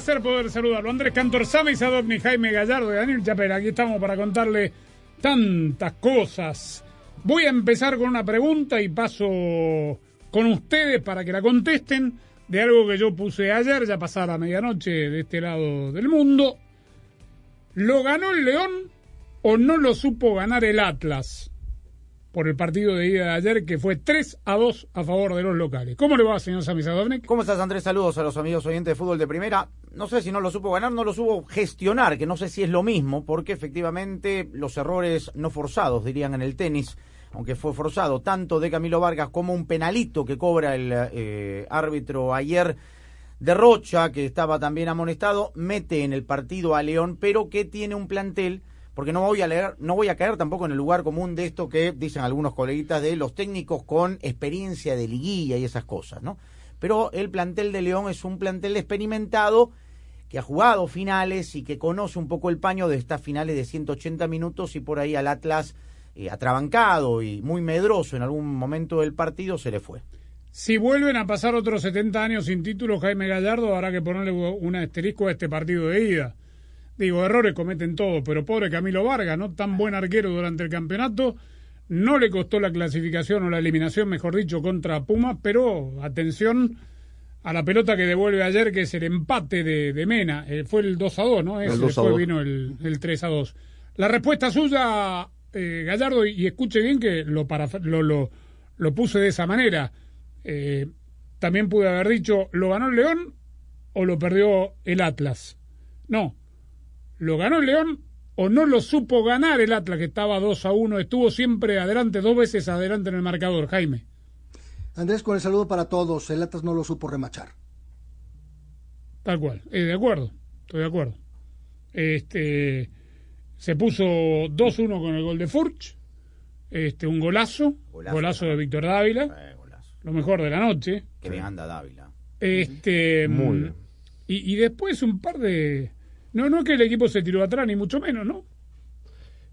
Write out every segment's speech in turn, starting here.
Placer poder saludarlo. Andrés Cantor, Sami Sadovni, Jaime Gallardo y Daniel Chapera. Aquí estamos para contarle tantas cosas. Voy a empezar con una pregunta y paso con ustedes para que la contesten de algo que yo puse ayer, ya pasada medianoche de este lado del mundo. ¿Lo ganó el León o no lo supo ganar el Atlas? Por el partido de ida de ayer, que fue 3 a 2 a favor de los locales. ¿Cómo le va, señor Sami Sadovnik? ¿Cómo estás, Andrés? Saludos a los amigos oyentes de fútbol de primera. No sé si no lo supo ganar, no lo supo gestionar, que no sé si es lo mismo, porque efectivamente los errores no forzados, dirían en el tenis, aunque fue forzado, tanto de Camilo Vargas como un penalito que cobra el eh, árbitro ayer de Rocha, que estaba también amonestado, mete en el partido a León, pero que tiene un plantel porque no voy a leer, no voy a caer tampoco en el lugar común de esto que dicen algunos coleguitas de los técnicos con experiencia de liguilla y esas cosas, ¿no? Pero el plantel de León es un plantel experimentado que ha jugado finales y que conoce un poco el paño de estas finales de 180 minutos y por ahí al Atlas eh, atrabancado y muy medroso en algún momento del partido se le fue. Si vuelven a pasar otros 70 años sin título, Jaime Gallardo habrá que ponerle un asterisco a este partido de ida. Digo, errores cometen todos, pero pobre Camilo Vargas, ¿no? Tan buen arquero durante el campeonato, no le costó la clasificación o la eliminación, mejor dicho, contra Pumas, pero atención a la pelota que devuelve ayer, que es el empate de, de Mena. Eh, fue el 2 a 2, ¿no? Ese después vino el, el, 3 a 2. La respuesta suya, eh, Gallardo, y, y, escuche bien que lo, para, lo, lo, lo puse de esa manera. Eh, también pude haber dicho, ¿lo ganó el León o lo perdió el Atlas? No, ¿Lo ganó el León o no lo supo ganar el Atlas, que estaba 2 a 1? Estuvo siempre adelante, dos veces adelante en el marcador, Jaime. Andrés, con el saludo para todos, el Atlas no lo supo remachar. Tal cual, eh, de acuerdo, estoy de acuerdo. Este, se puso 2-1 con el gol de Furch, este, un golazo, golazo, golazo de Víctor Dávila, eh, golazo. lo mejor de la noche. Que bien anda Dávila. Este, Muy bien. Y, y después un par de no, no es que el equipo se tiró atrás, ni mucho menos, ¿no?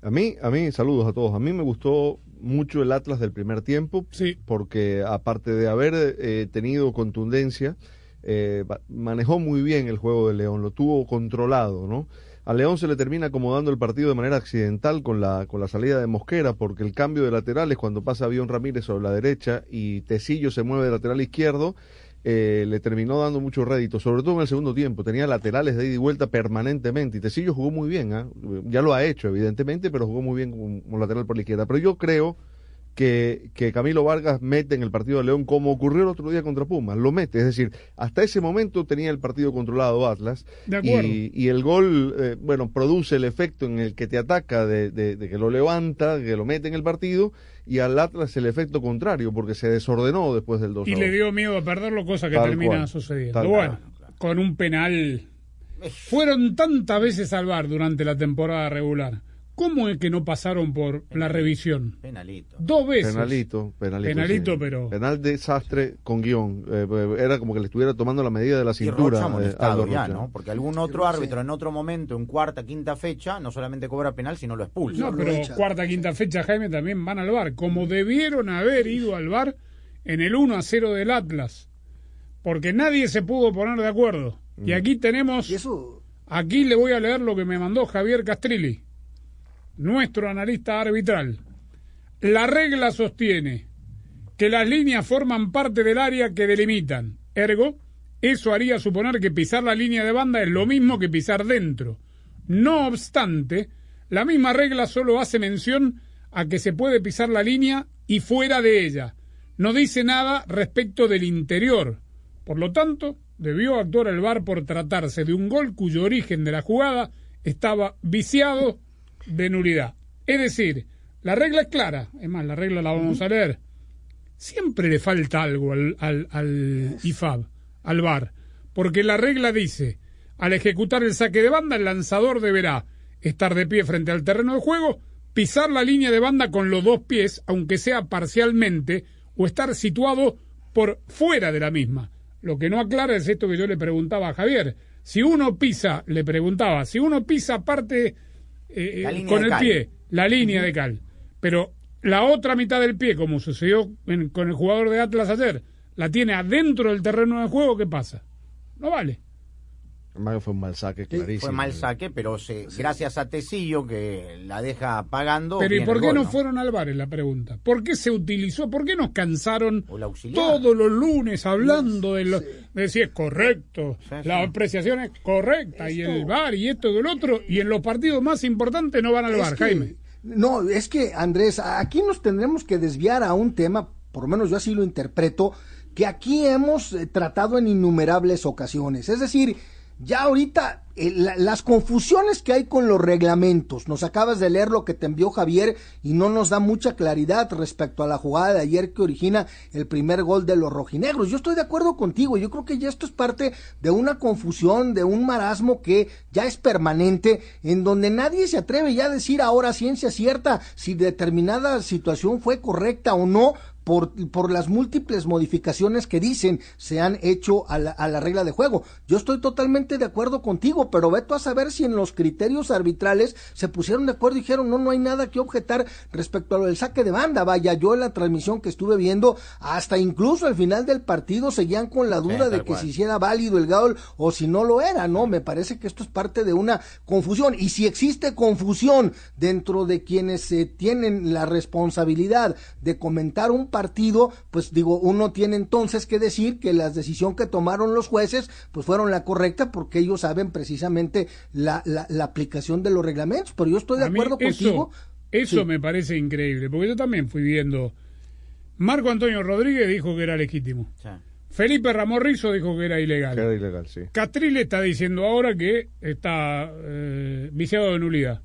A mí, a mí, saludos a todos. A mí me gustó mucho el Atlas del primer tiempo, sí. porque aparte de haber eh, tenido contundencia, eh, manejó muy bien el juego de León, lo tuvo controlado, ¿no? A León se le termina acomodando el partido de manera accidental con la, con la salida de Mosquera, porque el cambio de laterales cuando pasa Avión Ramírez sobre la derecha y Tecillo se mueve de lateral izquierdo, eh, le terminó dando mucho rédito, sobre todo en el segundo tiempo. Tenía laterales de ida y vuelta permanentemente. Y Tecillo jugó muy bien, ¿eh? ya lo ha hecho, evidentemente, pero jugó muy bien como, como, lateral por la izquierda. Pero yo creo que, que Camilo Vargas mete en el partido de León, como ocurrió el otro día contra Pumas, lo mete. Es decir, hasta ese momento tenía el partido controlado Atlas. Y, y, el gol, eh, bueno, produce el efecto en el que te ataca, de, de, de que lo levanta, que lo mete en el partido y al Atlas el efecto contrario, porque se desordenó después del 2 Y le dio miedo a perderlo, cosa que Tal termina cual. sucediendo. Bueno, cual. con un penal. Fueron tantas veces al bar durante la temporada regular. ¿Cómo es que no pasaron por la revisión? Penalito. Dos veces. Penalito, penalito. Penalito, sí. pero- Penal desastre con guion. Eh, era como que le estuviera tomando la medida de la Y cintura. Rocha eh, amonestado Aldo ya. ¿no? Porque algún otro Sí. árbitro en otro momento, en cuarta, quinta fecha, no solamente cobra penal, sino lo expulsa. No, pero cuarta, quinta fecha, Jaime, también van al bar. Como debieron haber ido al bar en el 1 a 0 del Atlas. Porque nadie se pudo poner de acuerdo. Y aquí tenemos. Y eso, Aquí le voy a leer lo que me mandó Javier Castrilli, nuestro analista arbitral. La regla sostiene que las líneas forman parte del área que delimitan. Ergo, eso haría suponer que pisar la línea de banda es lo mismo que pisar dentro. No obstante, la misma regla solo hace mención a que se puede pisar la línea y fuera de ella. No dice nada respecto del interior. Por lo tanto, debió actuar el VAR por tratarse de un gol cuyo origen de la jugada estaba viciado de nulidad. Es decir, la regla es clara, es más, la regla la vamos a leer. Siempre le falta algo al, al, al IFAB, al VAR, porque la regla dice, al ejecutar el saque de banda, el lanzador deberá estar de pie frente al terreno de juego, pisar la línea de banda con los dos pies, aunque sea parcialmente, o estar situado por fuera de la misma. Lo que no aclara es esto que yo le preguntaba a Javier. Si uno pisa, le preguntaba, si uno pisa parte eh, línea con el cal. pie, la línea de cal, pero la otra mitad del pie, como sucedió en- con el jugador de Atlas ayer, la tiene adentro del terreno de juego, ¿qué pasa? No vale. Fue un mal saque clarísimo. Fue mal saque, pero se, gracias a Tecillo que la deja pagando. Pero ¿y por qué gol, no fueron al bar? Es la pregunta. ¿Por qué se utilizó? ¿Por qué nos cansaron todos los lunes hablando de, lo, de si es correcto, Sí, sí. la apreciación es correcta y el bar y esto y el otro y en los partidos más importantes no van al Es bar, que- Jaime? No, es que Andrés, aquí nos tendremos que desviar a un tema, por lo menos yo así lo interpreto, que aquí hemos eh, tratado en innumerables ocasiones. Es decir, ya ahorita eh, la- las confusiones que hay con los reglamentos, nos acabas de leer lo que te envió Javier y no nos da mucha claridad respecto a la jugada de ayer que origina el primer gol de los rojinegros. Yo estoy de acuerdo contigo, yo creo que ya esto es parte de una confusión, de un marasmo que ya es permanente, en donde nadie se atreve ya a decir ahora ciencia cierta si determinada situación fue correcta o no, por, por las múltiples modificaciones que dicen se han hecho a la, a la regla de juego. Yo estoy totalmente de acuerdo contigo, pero veto a saber si en los criterios arbitrales se pusieron de acuerdo y dijeron no, no hay nada que objetar respecto a lo del saque de banda. Vaya, yo en la transmisión que estuve viendo, hasta incluso al final del partido seguían con la duda de que cual. si hiciera válido el gol o si no lo era, ¿no? Me parece que esto es parte de una confusión. Y si existe confusión dentro de quienes eh, tienen la responsabilidad de comentar un partido, pues digo, uno tiene entonces que decir que la decisión que tomaron los jueces, pues fueron la correcta porque ellos saben precisamente la, la, la aplicación de los reglamentos. Pero yo estoy de A acuerdo contigo. Eso, eso Sí. me parece increíble, porque yo también fui viendo. Marco Antonio Rodríguez dijo que era legítimo. Sí. Felipe Ramón Rizo dijo que era ilegal. Que era ilegal, sí. Catrile está diciendo ahora que está eh, viciado de nulidad.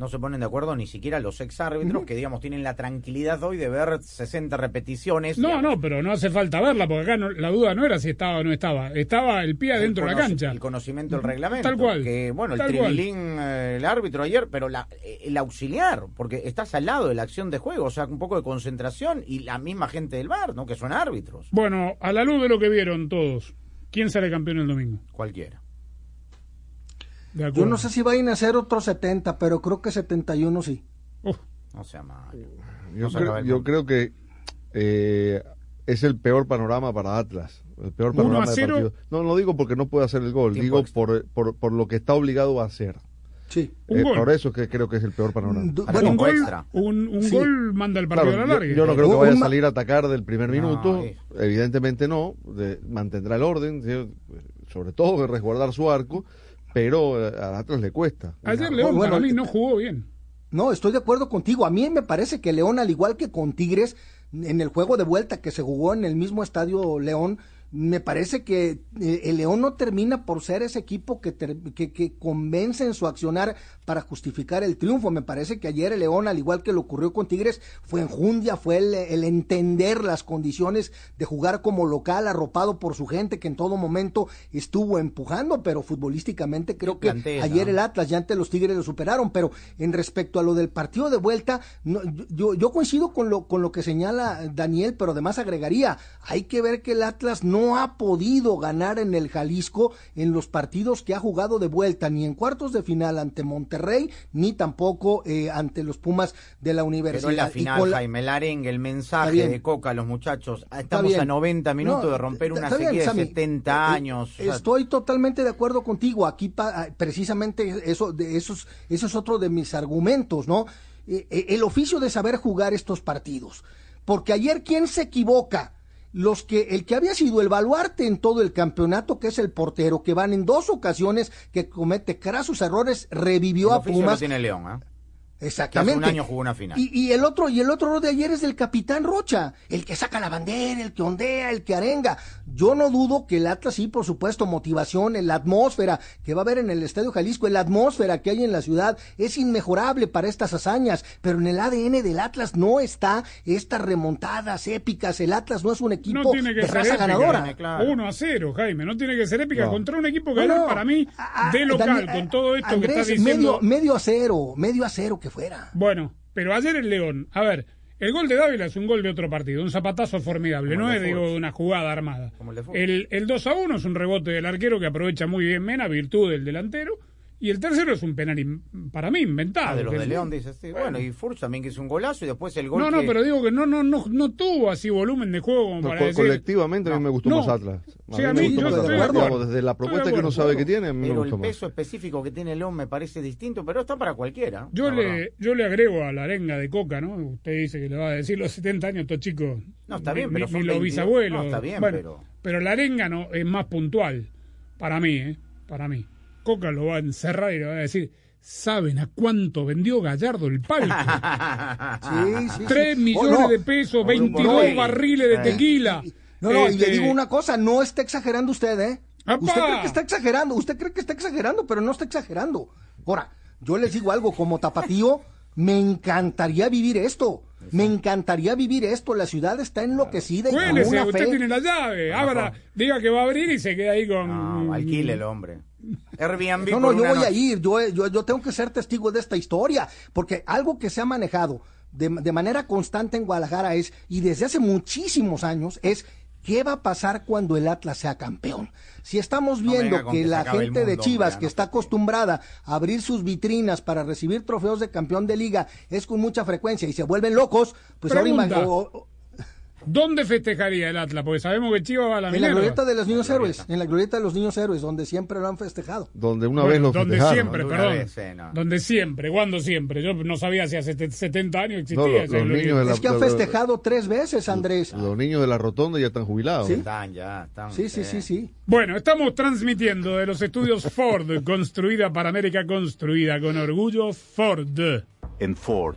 No se ponen de acuerdo ni siquiera los ex árbitros que, digamos, tienen la tranquilidad hoy de ver 60 repeticiones. No, digamos, no, pero no hace falta verla, porque acá no- la duda no era si estaba o no estaba. Estaba el pie adentro de la cancha. El conocimiento del reglamento. Tal cual, Que, bueno, el tribilín, eh, el árbitro ayer, pero la, eh, el auxiliar, porque estás al lado de la acción de juego, o sea, un poco de concentración y la misma gente del bar, ¿no? Que son árbitros. Bueno, a la luz de lo que vieron todos, ¿quién sale campeón el domingo? Cualquiera. De Yo no sé si vayan a ser otros 70, pero creo que 71 sí. Uf, No sea malo. Yo, No creo, yo que eh, es el peor panorama para Atlas. El peor panorama de partido. No, no digo porque no puede hacer el gol, digo por, por, por lo que está obligado a hacer. Sí. Eh, por eso es que creo que es el peor panorama. Bueno, un gol, extra. un, un Sí. gol manda el partido Claro, a la larga. yo no creo que vaya a salir a atacar del primer No, minuto. eh. Evidentemente no. de- mantendrá el orden, ¿sí? sobre todo de resguardar su arco, pero a Atlas le cuesta. Ayer León bueno, para mí eh, no jugó bien. No, estoy de acuerdo contigo. A mí me parece que León, al igual que con Tigres, en el juego de vuelta que se jugó en el mismo estadio León, me parece que eh, el León no termina por ser ese equipo que, ter- que, que convence en su accionar para justificar el triunfo. Me parece que ayer el León, al igual que lo ocurrió con Tigres, fue enjundia, fue el, el entender las condiciones de jugar como local, arropado por su gente que en todo momento estuvo empujando, pero futbolísticamente creo que ayer ¿no? el Atlas ya ante los Tigres lo superaron, pero en respecto a lo del partido de vuelta, no, yo, yo coincido con lo, con lo que señala Daniel, pero además agregaría, hay que ver que el Atlas no ha podido ganar en el Jalisco en los partidos que ha jugado de vuelta, ni en cuartos de final ante Monterrey, ni tampoco eh, ante los Pumas de la Universidad. Pero en la final, la- Jaime, el arengue, el mensaje de Coca a los muchachos. Estamos a 90 minutos No, de romper una está bien, sequía Sammy. de 70 Eh, años. o sea, Estoy totalmente de acuerdo contigo. Aquí pa- ah, precisamente eso, de esos, eso es otro de mis argumentos, ¿no? Eh, eh, el oficio de saber jugar estos partidos. Porque ayer, ¿quién se equivoca? Los que, el que había sido el baluarte en todo el campeonato, que es el portero, que van en dos ocasiones, que comete crasos errores, revivió el a lo Pumas. tiene León, ¿eh? Exactamente. Que hace un año jugó una final. Y, y, el otro, y el otro de ayer es del capitán Rocha, el que saca la bandera, el que ondea, el que arenga. Yo no dudo que el Atlas sí, por supuesto, motivación, la atmósfera que va a haber en el Estadio Jalisco, la atmósfera que hay en la ciudad es inmejorable para estas hazañas, pero en el ADN del Atlas no está estas remontadas épicas. El Atlas no es un equipo no tiene que de ser raza épica, ganadora. Claro. 1 a 0, Jaime, no tiene que ser épica No. contra un equipo que No, no. para mí de local Daniel, con todo esto Andrés, que está diciendo. medio, medio a cero, medio a cero que fuera. Bueno, pero ayer el León, a ver, el gol de Dávila es un gol de otro partido, un zapatazo formidable, Como no es digo una jugada armada. Como el. El, el 2 a 1 es un rebote del arquero que aprovecha muy bien Mena, virtud del delantero, y el tercero es un penal in- para mí inventado. Ah, de los de León, dices. Sí. Bueno, y Furch también que hizo un golazo y después el gol No, no, que- pero digo que no, no, no, no tuvo así volumen de juego como No, para co- decir. colectivamente a mí me gustó No. más Atlas. Sí, a me mí gustó yo más estoy Atlas. de acuerdo. Digamos, desde la de propuesta que uno sabe que tiene, a mí me Pero el gustó más. peso específico que tiene León me parece distinto, pero está para cualquiera. Yo la verdad. le, yo le agrego a la arenga de Coca, ¿no? Usted dice que le va a decir los 70 años, estos chicos. No, está bien, pero ni, los 22. bisabuelos. No, está bien, Bueno, pero- pero la arenga no es más puntual. Para mí, ¿eh? Para mí. Coca lo va a encerrar y le va a decir: ¿Saben a cuánto vendió Gallardo el palco? Sí, sí, sí. 3 Oh, millones no. de pesos, Grupo 22 Rey. barriles de Eh. tequila. No, no, y le Este, digo una cosa, no está exagerando usted, ¿eh? ¡Apa! Usted cree que está exagerando, usted cree que está exagerando, pero no está exagerando. Ahora, yo les digo algo, como tapatío, me encantaría vivir esto. Me encantaría vivir esto. La ciudad está enloquecida y con Cuélese, una usted fe. tiene la llave. Abra, diga que va a abrir y se queda ahí con. No, alquile el hombre. Airbnb No, no, yo voy a ir, yo, yo, yo tengo que ser testigo de esta historia, porque algo que se ha manejado de, de manera constante en Guadalajara es, y desde hace muchísimos años, es ¿qué va a pasar cuando el Atlas sea campeón? Si estamos viendo que la gente de Chivas, hombre, que no está acostumbrada a abrir sus vitrinas para recibir trofeos de campeón de liga, es con mucha frecuencia y se vuelven locos, pues ahora Pregunta. o- ¿Dónde festejaría el Atlas? Porque sabemos que Chivas va a la en la glorieta de los niños héroes, en la glorieta de los niños héroes, donde siempre lo han festejado. Donde una Bueno, vez lo donde festejaron. siempre, Una perdón. vez, eh, no. Donde siempre, ¿cuándo siempre? Yo no sabía si hace 70 años existía. No, lo- los niños de la- Es que han festejado tres veces, Andrés. Los niños de la rotonda ya están jubilados. Sí. Están ya, están. Sí, sí, eh. sí, sí. Bueno, estamos transmitiendo de los estudios Ford, construida para América, construida con orgullo Ford. En Ford,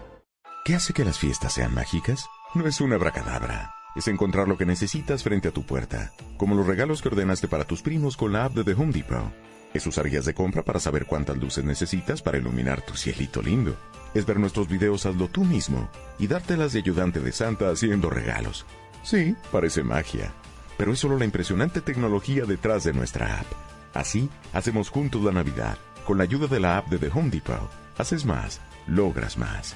¿Qué hace que las fiestas sean mágicas? No es una bracadabra. Es encontrar lo que necesitas frente a tu puerta, como los regalos que ordenaste para tus primos con la app de The Home Depot. Es usar guías de compra para saber cuántas luces necesitas para iluminar tu cielito lindo. Es ver nuestros videos Hazlo tú mismo y dártelas de ayudante de Santa haciendo regalos. Sí, parece magia, pero es solo la impresionante tecnología detrás de nuestra app. Así, hacemos juntos la Navidad. Con la ayuda de la app de The Home Depot, haces más, logras más.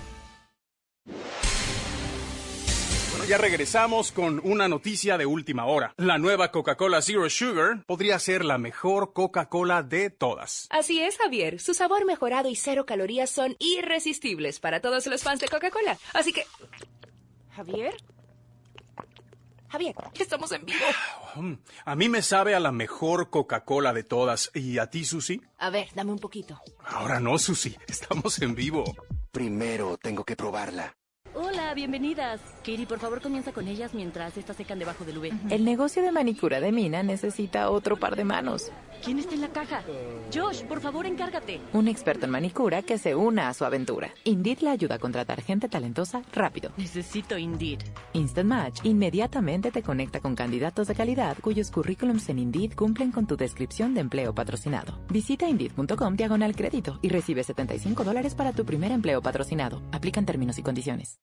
Ya regresamos con una noticia de última hora. La nueva Coca-Cola Zero Sugar podría ser la mejor Coca-Cola de todas. Así es, Javier. Su sabor mejorado y cero calorías son irresistibles para todos los fans de Coca-Cola. Así que... ¿Javier? Javier, estamos en vivo. Mm, A mí me sabe a la mejor Coca-Cola de todas. ¿Y a ti, Susi? A ver, dame un poquito. Ahora no, Susi. Estamos en vivo. Primero tengo que probarla. Hola, bienvenidas. Katie, por favor, comienza con ellas mientras estas secan debajo del V. El negocio de manicura de Mina necesita otro par de manos. ¿Quién está en la caja? Josh, por favor, encárgate. Un experto en manicura que se una a su aventura. Indeed le ayuda a contratar gente talentosa rápido. Necesito Indeed. Instant Match inmediatamente te conecta con candidatos de calidad cuyos currículums en Indeed cumplen con tu descripción de empleo patrocinado. Visita Indeed.com diagonal crédito y recibe 75 dólares para tu primer empleo patrocinado. Aplican términos y condiciones.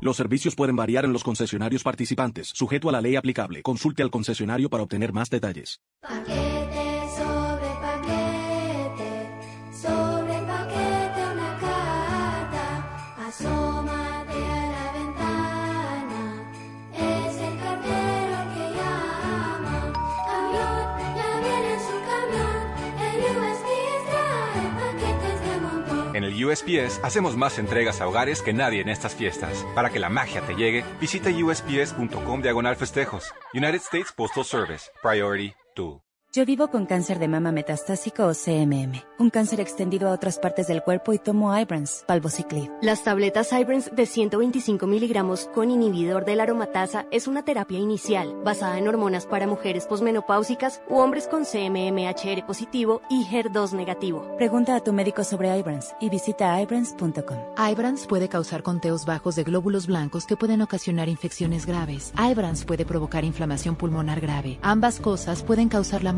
Los servicios pueden variar en los concesionarios participantes, sujeto a la ley aplicable. Consulte al concesionario para obtener más detalles. Paquete sobre paquete, sobre paquete una carta, asómate USPS hacemos más entregas a hogares que nadie en estas fiestas. Para que la magia te llegue, visita usps.com diagonal festejos. United States Postal Service. Priority 2. Yo vivo con cáncer de mama metastásico o CMM, un cáncer extendido a otras partes del cuerpo y tomo Ibrance, palvociclib. Las tabletas Ibrance de 125 miligramos con inhibidor de la aromatasa es una terapia inicial basada en hormonas para mujeres posmenopáusicas u hombres con CMMHR positivo y HER2 negativo. Pregunta a tu médico sobre Ibrance y visita ibrance.com. Ibrance puede causar conteos bajos de glóbulos blancos que pueden ocasionar infecciones graves. Ibrance puede provocar inflamación pulmonar grave. Ambas cosas pueden causar la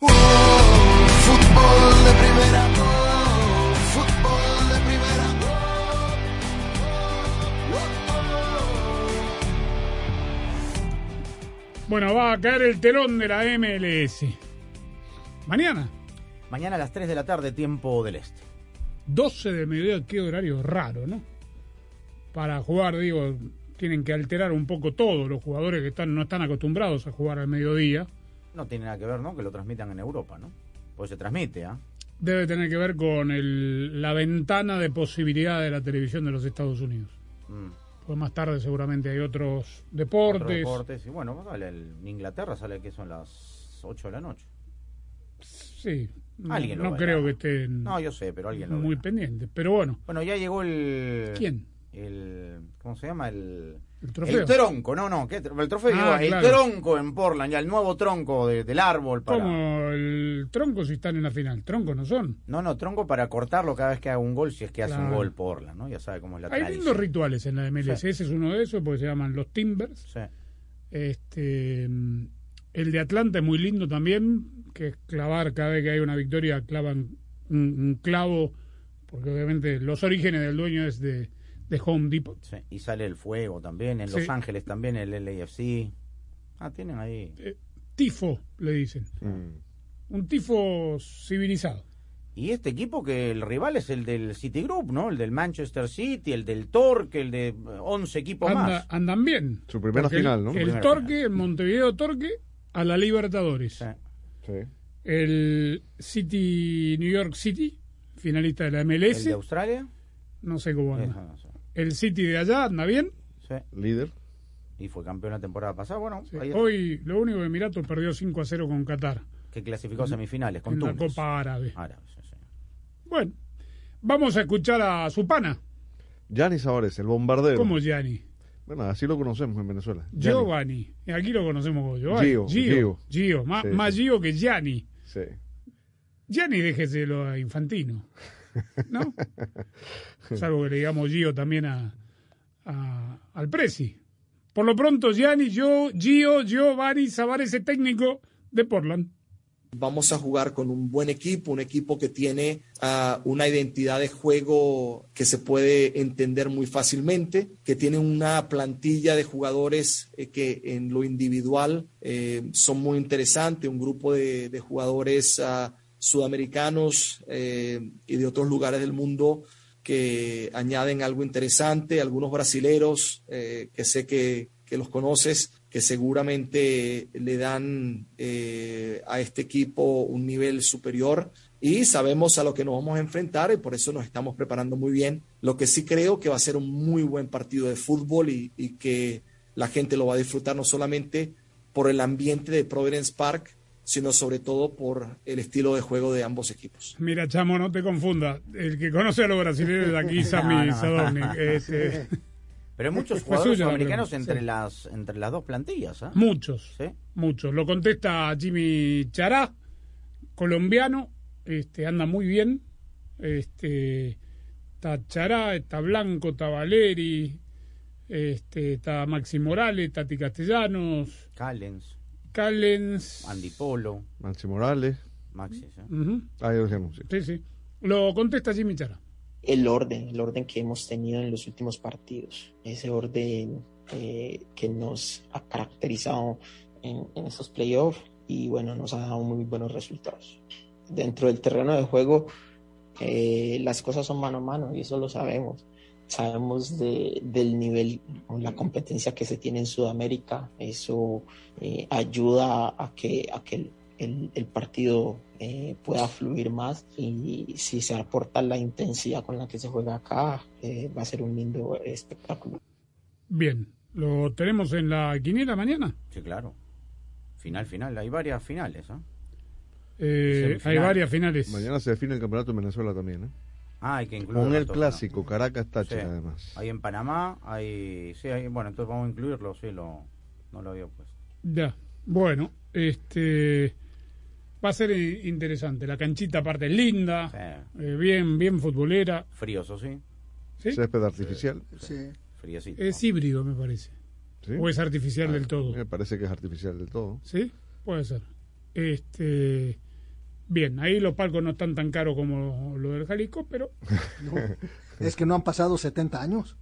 Fútbol de primera, fútbol de primera. Bueno, va a caer el telón de la MLS. Mañana, Mañana a las 3 de la tarde, tiempo del este. 12 de mediodía, qué horario raro, ¿no? Para jugar, digo, tienen que alterar un poco todo. Los jugadores que están no están acostumbrados a jugar al mediodía. No tiene nada que ver, ¿no? Que lo transmitan en Europa, ¿no? Pues se transmite, ¿ah? Debe tener que ver con el- la ventana de posibilidad de la televisión de los Estados Unidos. Mm. Pues más tarde seguramente hay otros Otros deportes. deportes. Y bueno, sale el- en Inglaterra sale que son las 8 de la noche. Sí, no, Alguien lo no verá. creo que estén No, yo sé, pero alguien lo muy verá. pendientes. Pero bueno, Bueno, ya llegó el... ¿Quién? El... ¿Cómo se llama? El... El trofeo. El tronco, no, no, ¿qué el trofeo, Ah, claro. el tronco en Portland, ya el nuevo tronco de- del árbol para... como el tronco si están en la final. Tronco no son. No, no, tronco para cortarlo cada vez que haga un gol, si es que hace un gol Portland, ¿no? Ya sabe cómo es la Hay tradición. lindos rituales en la MLS. Sí. Ese es uno de esos porque se llaman los Timbers. Sí. Este, el de Atlanta es muy lindo también, que es clavar cada vez que hay una victoria, clavan un, un clavo, porque obviamente los orígenes del dueño es de, de Home Depot. Sí, Y sale el fuego también, en Los Sí. Ángeles también, el LAFC. Ah, tienen ahí... Tifo, le dicen. Mm. Un tifo civilizado. Y este equipo que el rival es el del Citigroup, ¿no? El del Manchester City, el del Torque, el de eh, 11 equipos Anda- más. andan bien. Su primera final, ¿no? El, Primera Torque, el Montevideo Torque, a la Libertadores. Sí. El City, New York City, finalista de la MLS. ¿El de Australia? No sé cómo anda. Eso no sé. El City de allá anda bien. Sí. Líder. Y fue campeón la temporada pasada. Bueno, ahí- Hoy lo único que Emiratos perdió 5 a 0 con Qatar. que clasificó a semifinales con en la. Copa Árabe. Árabe, sí, sí. Bueno, vamos a escuchar a su pana. Gianni Sabores, el bombardero. ¿Cómo Gianni? Bueno, así lo conocemos en Venezuela. Gianni. Giovanni. Aquí lo conocemos como Giovanni. Gio, Gio. Gio. Gio. Má- Sí, Más sí. Gio que Gianni. Sí. Gianni déjeselo a Infantino. ¿No? Salvo que le digamos Gio también a, al Presi. Por lo pronto, Gianni, yo, Gio, Giovanni, Savares, el técnico de Portland. Vamos a jugar con un buen equipo, un equipo que tiene ah, una identidad de juego que se puede entender muy fácilmente, que tiene una plantilla de jugadores eh, que en lo individual eh, son muy interesantes, un grupo de, de jugadores ah, sudamericanos eh, y de otros lugares del mundo que añaden algo interesante, algunos brasileros eh, que sé que, que los conoces, que seguramente le dan eh, a este equipo un nivel superior y sabemos a lo que nos vamos a enfrentar y por eso nos estamos preparando muy bien. Lo que sí creo que va a ser un muy buen partido de fútbol y, y que la gente lo va a disfrutar no solamente por el ambiente de Providence Park, sino sobre todo por el estilo de juego de ambos equipos. Mira, chamo, no te confundas. El que conoce a los brasileños de aquí, Sammy No, no. Sadovnik. Este, Pero hay muchos jugadores sudamericanos pregunta, entre sí. las entre las dos plantillas. ¿ah? Muchos. Sí. Muchos. Lo contesta Jimmy Chará, colombiano, este, anda muy bien. Este, está Chará, está Blanco, está Valeri, este, está Maxi Morales, Tati Castellanos, Callens, Callens. Andy Polo, Maxi Morales. Maxi. Ah, ya lo decíamos, sí. Sí, sí. Lo contesta Jimmy Chará. el orden, el orden que hemos tenido en los últimos partidos, ese orden eh, que nos ha caracterizado en, en estos playoffs y bueno, nos ha dado muy buenos resultados. Dentro del terreno de juego, eh, las cosas son mano a mano y eso lo sabemos. Sabemos de- del nivel o la competencia que se tiene en Sudamérica. Eso eh, ayuda a que, a que el, el- el partido eh, pueda fluir más y si se aporta la intensidad con la que se juega acá, eh, va a ser un lindo espectáculo. Bien. ¿Lo tenemos en la quiniela mañana? Sí, claro. Final, final. Hay varias finales. ¿ah? Eh, hay varias finales. Mañana se define el campeonato en Venezuela también, ¿eh? Ah, hay que incluirlo. Con el todo, clásico, Caracas Táchira, Sí. además. Hay en Panamá, hay... Sí, hay... Bueno, entonces vamos a incluirlo, sí, lo... no lo había puesto. Ya. Bueno, este va a ser interesante. La canchita aparte es linda, eh, bien, bien futbolera. Frío, eso sí. ¿Sí? Césped artificial. Sí. Friecito. Es híbrido, me parece. ¿Sí? O es artificial Ah, del todo. Me parece que es artificial del todo. ¿Sí? Puede ser. Este bien, ahí los palcos no están tan caros como lo del Jalisco, pero Es que no han pasado 70 años.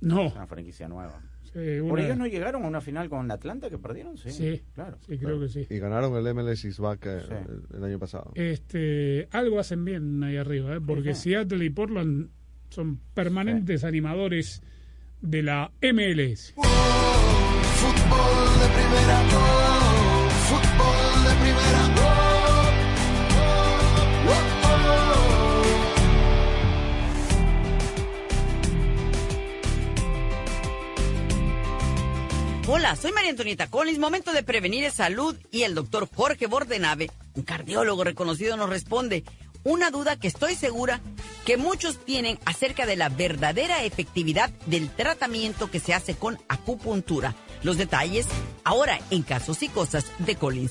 no. Una franquicia nueva. Sí, ¿Por ellos no llegaron a una final con Atlanta que perdieron? Sí, Sí, claro. sí, creo que sí. Y ganaron el MLS Isbac Sí. el, el año pasado. Este, algo hacen bien ahí arriba, ¿eh? porque Sí, sí. Seattle y Portland son permanentes animadores de la MLS. Fútbol de primera, Hola, soy María Antonieta Collins. Momento de prevenir es salud y el doctor Jorge Bordenave, un cardiólogo reconocido, nos responde una duda que estoy segura que muchos tienen acerca de la verdadera efectividad del tratamiento que se hace con acupuntura. Los detalles ahora en Casos y Cosas de Collins.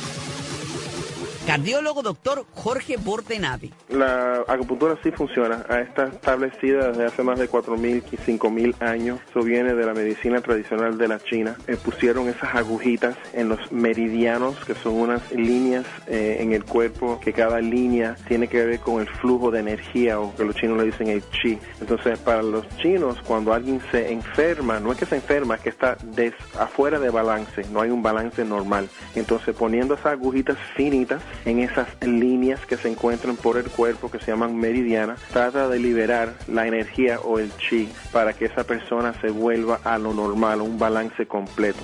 Cardiólogo doctor Jorge Bordenave. La acupuntura sí funciona. Ah, Está establecida desde hace más de 4.000 y 5.000 años. Eso viene de la medicina tradicional de la China. Eh, pusieron esas agujitas en los meridianos, que son unas líneas eh, en el cuerpo, que cada línea tiene que ver con el flujo de energía, o que los chinos le dicen el chi. Entonces, para los chinos, cuando alguien se enferma, no es que se enferma, es que está des- afuera de balance, no hay un balance normal. Entonces, poniendo esas agujitas finitas en esas líneas que se encuentran por el cuerpo, que se llaman meridianas, trata de liberar la energía o el chi para que esa persona se vuelva a lo normal, a un balance completo.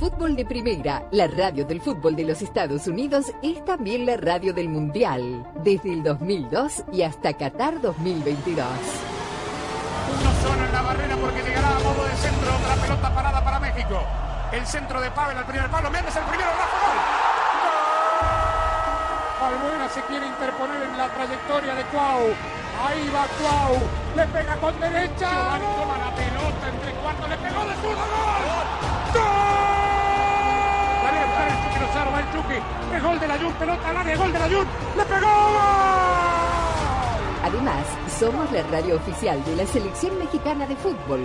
Fútbol de Primera, la radio del fútbol de los Estados Unidos, es también la radio del Mundial, desde el 2002 y hasta Qatar 2022. Uno solo en la barrera porque llegará a modo de centro otra pelota parada para México. El centro de Pavel al primer palo. Méndez el primero, Rafa gol. Balbuena se quiere interponer en la trayectoria de Cuau. Ahí va Cuau. Le pega con derecha. Giovanni toma la pelota entre cuartos. Le pegó de zurdo. ¡Gol! Sale a buscar el Chucky Lozano. Va el Chucky. Es gol de la Jun. Pelota al área. Gol de la Jun. Le pegó. Además, somos la radio oficial de la Selección Mexicana de Fútbol.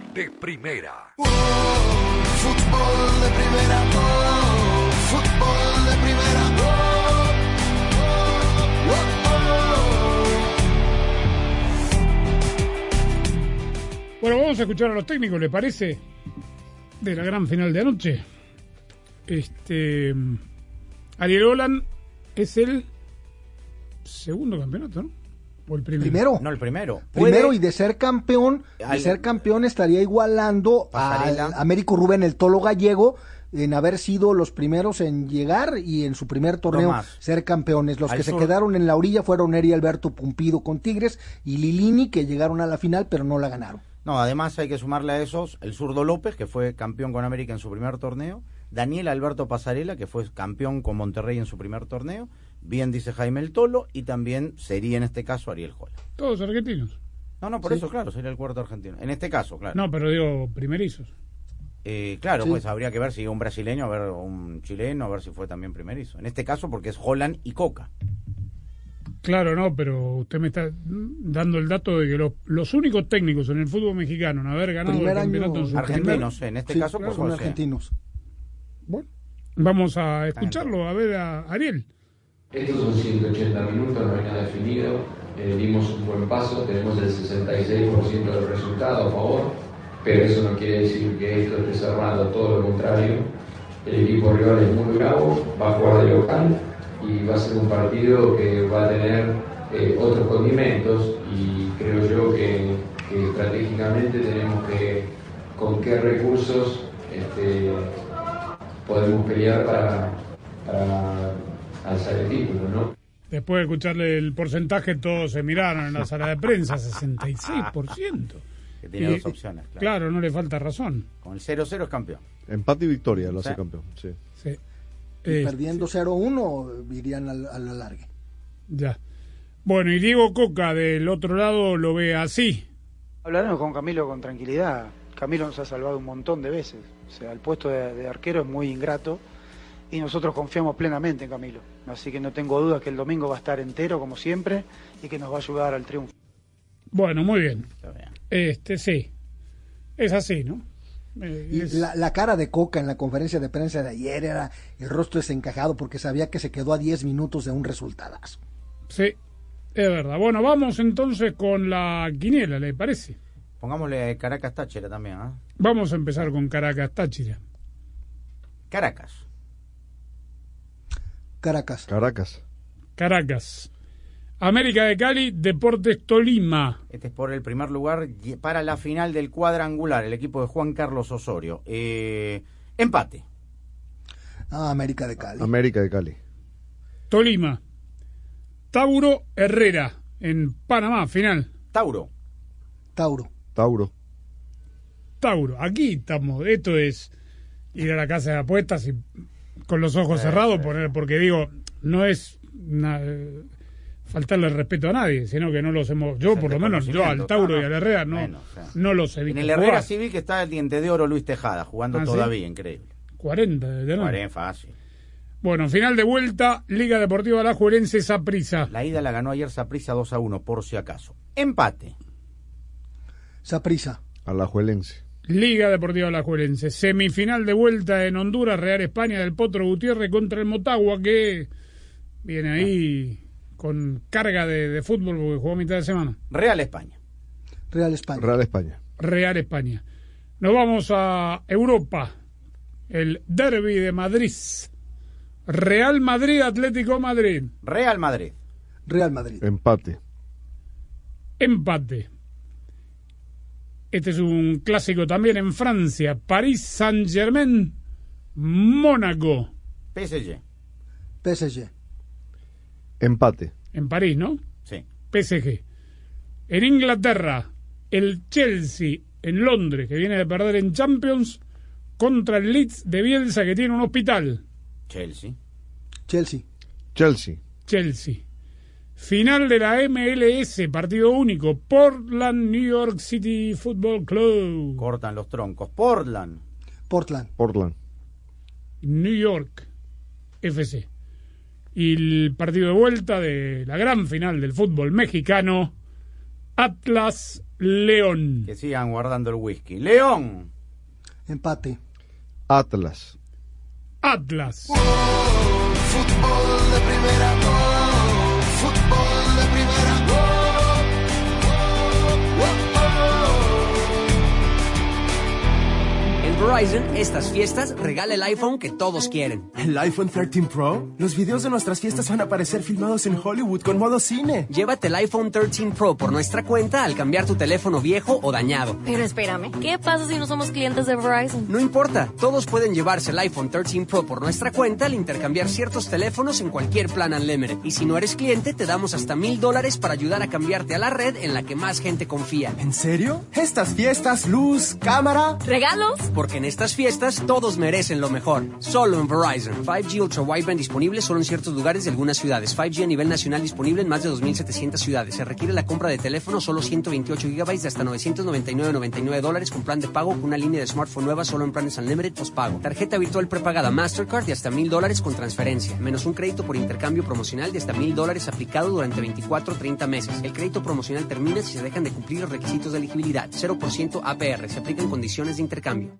de primera. Fútbol de primera, oh, fútbol de primera, oh, Bueno, vamos a escuchar a los técnicos, ¿le parece? De la gran final de anoche. Este. Ariel Olan es el segundo campeonato, ¿no? ¿O el primero? Primero. No, el primero. Primero Puede- y de ser campeón, de ser campeón estaría igualando Pasarela. al Américo Rubén, el Tolo Gallego, en haber sido los primeros en llegar y en su primer torneo ser campeones. Los Al que se quedaron en la orilla fueron Eri Alberto Pumpido con Tigres y Lilini, que llegaron a la final pero no la ganaron. No, además hay que sumarle a esos el zurdo López, que fue campeón con América en su primer torneo, Daniel Alberto Pasarela, que fue campeón con Monterrey en su primer torneo, bien dice Jaime el Tolo, y también sería en este caso Ariel Jola. Todos argentinos. No, no, por Sí. eso, claro, sería el cuarto argentino. En este caso, claro. No, pero digo primerizos. Eh, claro, Sí. pues habría que ver si un brasileño, a ver un chileno, a ver si fue también primerizo. En este caso, porque es Holland y Coca. Claro, no, pero usted me está dando el dato de que los, los únicos técnicos en el fútbol mexicano en haber ganado Primer el campeonato año en su Argentinos, primer- en este Sí, caso, claro, por son José. argentinos. Vamos a escucharlo, a ver a Ariel. Estos son 180 minutos, no hay nada definido. Eh, dimos un buen paso, tenemos el 66% del resultado a favor, pero eso no quiere decir que esto esté cerrado, todo lo contrario. El equipo rival es muy bravo, va a jugar de local y va a ser un partido que va a tener eh, otros condimentos y creo yo que, estratégicamente tenemos que con qué recursos este, podemos pelear para alzar el título, ¿no? Después de escucharle el porcentaje, todos se miraron en la sala de prensa, 66%. Que tiene Y- dos opciones, claro. Claro, no le falta razón. Con el 0-0 es campeón. Empate y victoria lo hace Sí. campeón. Sí. Sí. Eh, perdiendo 0-1 irían al- a la larga. Ya. Bueno, y Diego Coca del otro lado lo ve así. Hablaremos con Camilo con tranquilidad. Camilo nos ha salvado un montón de veces. O sea, el puesto de, de arquero es muy ingrato y nosotros confiamos plenamente en Camilo. Así que no tengo dudas que el domingo va a estar entero como siempre y que nos va a ayudar al triunfo. Bueno, muy bien. Este, sí. Es así, ¿no? Eh, Y es- la, la cara de Coca en la conferencia de prensa de ayer era el rostro desencajado porque sabía que se quedó a 10 minutos de un resultadazo. Sí, es verdad. Bueno, vamos entonces con la quiniela, ¿le parece? Pongámosle Caracas Táchira también, ¿ah? Vamos a empezar con Caracas Táchira. Caracas. Caracas. Caracas. Caracas. América de Cali, Deportes Tolima. Este es por el primer lugar para la final del cuadrangular, el equipo de Juan Carlos Osorio. Eh, empate. Ah, América de Cali. América de Cali. Tolima. Tauro Herrera, en Panamá, final. Tauro. Tauro. Tauro. Tauro. Aquí estamos. Esto es ir a la casa de apuestas y con los ojos Sí, cerrados sí. poner, porque digo, no es una- faltarle el respeto a nadie, sino que no los hemos, yo por lo menos, yo al. Tauro No, y al no. Herrera no, Bueno, o sea. no los he En visto el Herrera jugar. Civil que está el diente de oro Luis Tejada, jugando ¿Ah, sí? todavía, increíble. 40 de tener. 40, fácil. Bueno, final de vuelta, Liga Deportiva La Juelense Saprissa. La ida la ganó ayer Saprissa 2 a 1, por si acaso. Empate. Saprisa. Alajuelense. Liga Deportiva Alajuelense. Semifinal de vuelta en Honduras, Real España del Potro Gutiérrez contra el Motagua que viene ahí con carga de, de fútbol porque jugó a mitad de semana. Real España. Real España. Real España. Real España. Nos vamos a Europa. El derby de Madrid. Real Madrid, Atlético Madrid. Real Madrid. Real Madrid. Empate. Empate. Este es un clásico también en Francia. París Saint-Germain, Mónaco. PSG. PSG. Empate. En París, ¿no? Sí. PSG. En Inglaterra, el Chelsea en Londres, que viene de perder en Champions, contra el Leeds de Bielsa, que tiene un hospital. Chelsea. Chelsea. Chelsea. Chelsea. Final de la MLS, partido único. Portland, New York City Football Club. Cortan los troncos. Portland. Portland. Portland. New York FC. Y el partido de vuelta de la gran final del fútbol mexicano, Atlas León. Que sigan guardando el whisky. León. Empate. Atlas. Atlas. Fútbol de primera, Verizon, estas fiestas regala el iPhone que todos quieren. ¿El iPhone 13 Pro? Los videos de nuestras fiestas van a aparecer filmados en Hollywood con modo cine. Llévate el iPhone 13 Pro por nuestra cuenta al cambiar tu teléfono viejo o dañado. Pero espérame, ¿qué pasa si no somos clientes de Verizon? No importa, todos pueden llevarse el iPhone 13 Pro por nuestra cuenta al intercambiar ciertos teléfonos en cualquier plan Unlimited. Y si no eres cliente, te damos hasta mil dólares para ayudar a cambiarte a la red en la que más gente confía. ¿En serio? Estas fiestas, luz, cámara. ¿Regalos? Porque en estas fiestas todos merecen lo mejor. Solo en Verizon. 5G Ultra Wideband disponible solo en ciertos lugares de algunas ciudades. 5G a nivel nacional disponible en más de 2.700 ciudades. Se requiere la compra de teléfono solo 128 GB de hasta 999.99 dólares con plan de pago con una línea de smartphone nueva solo en planes Unlimited postpago. Tarjeta virtual prepagada Mastercard de hasta 1.000 dólares con transferencia. Menos un crédito por intercambio promocional de hasta 1.000 dólares aplicado durante 24 o 30 meses. El crédito promocional termina si se dejan de cumplir los requisitos de elegibilidad. 0% APR. Se aplican condiciones de intercambio.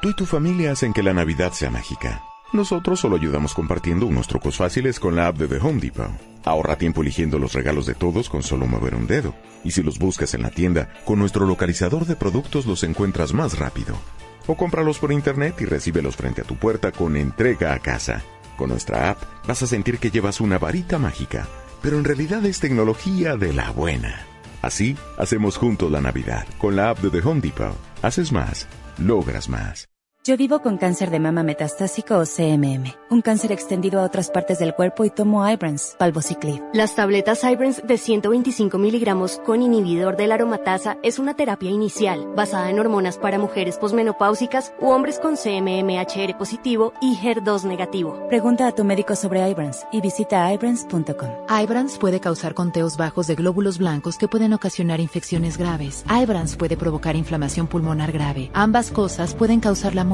Tú y tu familia hacen que la Navidad sea mágica. Nosotros solo ayudamos compartiendo unos trucos fáciles con la app de The Home Depot. Ahorra tiempo eligiendo los regalos de todos con solo mover un dedo. Y si los buscas en la tienda, con nuestro localizador de productos los encuentras más rápido. O cómpralos por internet y recíbelos frente a tu puerta con entrega a casa. Con nuestra app vas a sentir que llevas una varita mágica, pero en realidad es tecnología de la buena. Así, hacemos juntos la Navidad. Con la app de The Home Depot, haces más, logras más. Yo vivo con cáncer de mama metastásico o CMM, un cáncer extendido a otras partes del cuerpo y tomo Ibrance, palbociclib. Las tabletas Ibrance de 125 miligramos con inhibidor de la aromatasa es una terapia inicial basada en hormonas para mujeres posmenopáusicas u hombres con CMMHR positivo y HER2 negativo. Pregunta a tu médico sobre Ibrance y visita ibrance.com. Ibrance puede causar conteos bajos de glóbulos blancos que pueden ocasionar infecciones graves. Ibrance puede provocar inflamación pulmonar grave. Ambas cosas pueden causar la muerte.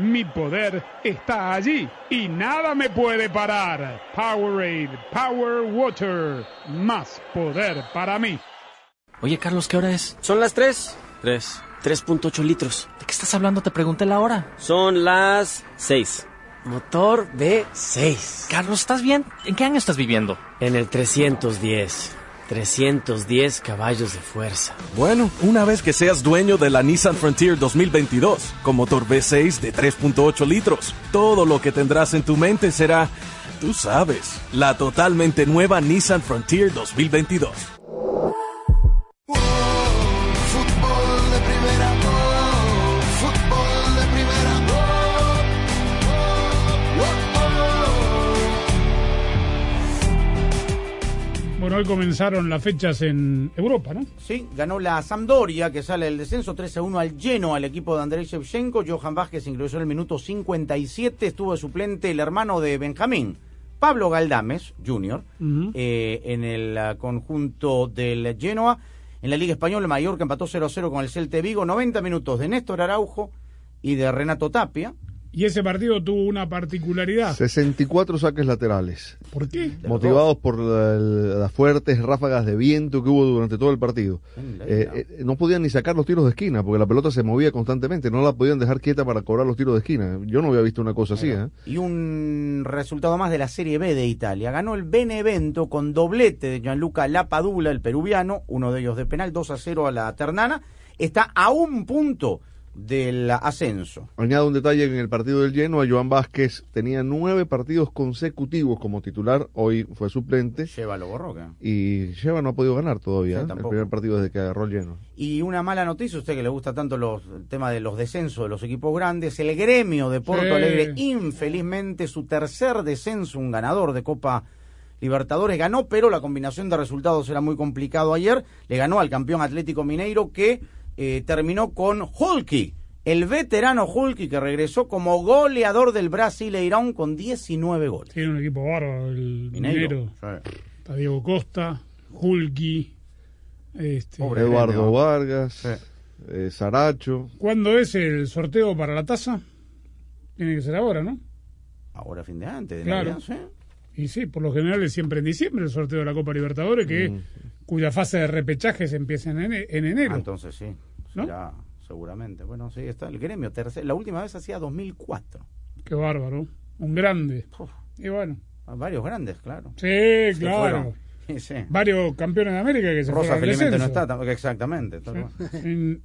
Mi poder está allí y nada me puede parar. Powerade Power Water, más poder para mí. Oye, Carlos, ¿qué hora es? Son las 3. 3. 3.8 litros. ¿De qué estás hablando? Te pregunté la hora. Son las 6. Motor V6. Carlos, ¿estás bien? ¿En qué año estás viviendo? En el 310. 310 caballos de fuerza. Bueno, una vez que seas dueño de la Nissan Frontier 2022, con motor V6 de 3.8 litros, todo lo que tendrás en tu mente será, tú sabes, la totalmente nueva Nissan Frontier 2022. Hoy comenzaron las fechas en Europa, ¿no? Sí, ganó la Sampdoria, que sale del descenso 3 a 1 al lleno al equipo de Andrei Shevchenko. Johan Vázquez ingresó en el minuto 57, estuvo de suplente el hermano de Benjamín, Pablo Galdames, Jr., eh, en el ah, conjunto del Genoa. En la Liga Española, Mallorca empató 0 a 0 con el Celta Vigo, 90 minutos de Néstor Araujo y de Renato Tapia. Y ese partido tuvo una particularidad. 64 saques laterales. ¿Por qué? Motivados por la- las fuertes ráfagas de viento que hubo durante todo el partido. Eh, eh, no podían ni sacar los tiros de esquina porque la pelota se movía constantemente. No la podían dejar quieta para cobrar los tiros de esquina. Yo no había visto una cosa así. ¿eh? Y un resultado más de la Serie B de Italia. Ganó el Benevento con doblete de Gianluca Lapadula, el peruviano, uno de ellos de penal, 2 a 0 a la Ternana. Está a un punto del ascenso. Añado un detalle en el partido del lleno, a Joan Vázquez tenía nueve partidos consecutivos como titular, hoy fue suplente. Lleva lo borroca. Y Lleva no ha podido ganar todavía, Sí, ¿eh? el primer partido desde que agarró el lleno. Y una mala noticia, a usted que le gusta tanto los, el tema de los descensos de los equipos grandes, el gremio de Porto Sí. Alegre, infelizmente su tercer descenso, un ganador de Copa Libertadores, ganó, pero la combinación de resultados era muy complicado ayer. Le ganó al campeón Atlético Mineiro que eh, terminó con Hulky, el veterano Hulky que regresó como goleador del Brasileirão con 19 goles. Tiene un equipo bárbaro el Mineiro. Mineiro. Está Diego Costa, Hulky. Este, Eduardo Vargas, eh, Saracho. ¿Cuándo es el sorteo para la taza? Tiene que ser ahora, ¿no? Ahora fin de antes, de Claro. Navidad, sí. Y sí, por lo general es siempre en diciembre el sorteo de la Copa Libertadores, que Mm. cuya fase de repechaje se empieza en enero. Ah, entonces sí, ¿No? será seguramente. Bueno, sí, está el gremio. tercer- la última vez hacía 2004. Qué bárbaro. Un grande. Y bueno. Ah, Varios grandes, claro. Sí, claro. Sí, sí. Varios campeones de América que se Rosa felizmente no está, tam- exactamente. Sin,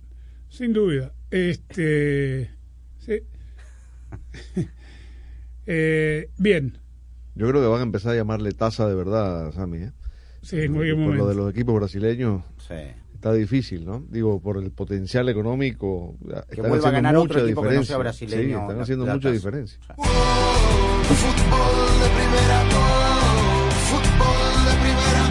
sin duda. Este. sí. Eh, bien. Yo creo que van a empezar a llamarle taza de verdad, Sammy. ¿eh? Sí, en cualquier por lo momento. de los equipos brasileños Sí. Está difícil, ¿no? Digo, por el potencial económico. están vuelva a ganar otro equipo que no sea diferencia. brasileño Sí, están haciendo mucha diferencia. Fútbol de primera, fútbol de primera,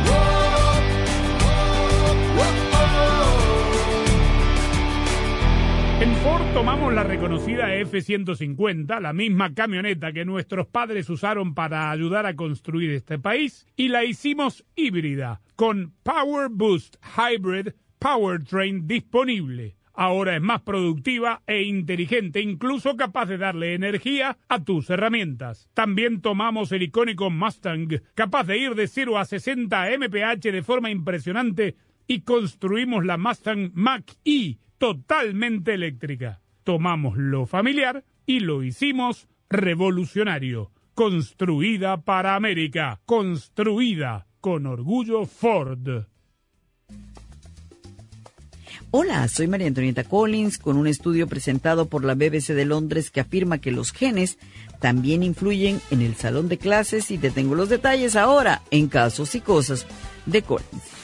En Ford tomamos la reconocida F-150, la misma camioneta que nuestros padres usaron para ayudar a construir este país, y la hicimos híbrida, con Power Boost Hybrid Powertrain disponible. Ahora es más productiva e inteligente, incluso capaz de darle energía a tus herramientas. También tomamos el icónico Mustang, capaz de ir de 0 a 60 mph de forma impresionante, y construimos la Mustang Mach-E, totalmente eléctrica. Tomamos lo familiar y lo hicimos revolucionario. Construida para América. Construida con orgullo Ford. Hola, soy María Antonieta Collins con un estudio presentado por la BBC de Londres que afirma que los genes también influyen en el salón de clases y te tengo los detalles ahora en casos y cosas de Collins.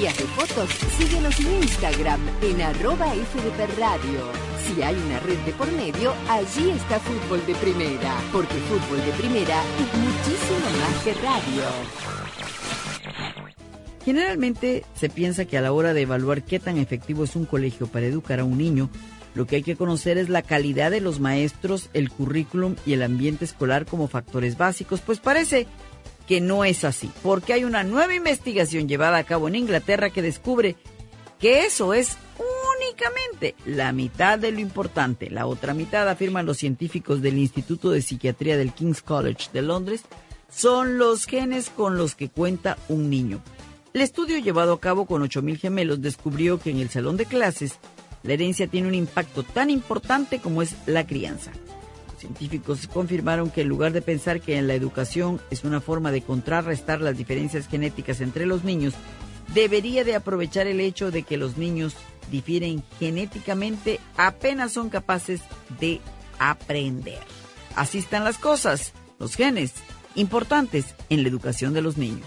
de fotos, síguenos en Instagram en arroba FDP Radio. Si hay una red de por medio, allí está Fútbol de Primera, porque Fútbol de Primera es muchísimo más que radio. Generalmente se piensa que a la hora de evaluar qué tan efectivo es un colegio para educar a un niño, lo que hay que conocer es la calidad de los maestros, el currículum y el ambiente escolar como factores básicos, pues parece que no es así, porque hay una nueva investigación llevada a cabo en Inglaterra que descubre que eso es únicamente la mitad de lo importante. La otra mitad, afirman los científicos del Instituto de Psiquiatría del King's College de Londres, son los genes con los que cuenta un niño. El estudio llevado a cabo con 8.000 gemelos descubrió que en el salón de clases la herencia tiene un impacto tan importante como es la crianza. Científicos confirmaron que en lugar de pensar que en la educación es una forma de contrarrestar las diferencias genéticas entre los niños, debería de aprovechar el hecho de que los niños difieren genéticamente apenas son capaces de aprender. Así están las cosas, los genes, importantes en la educación de los niños.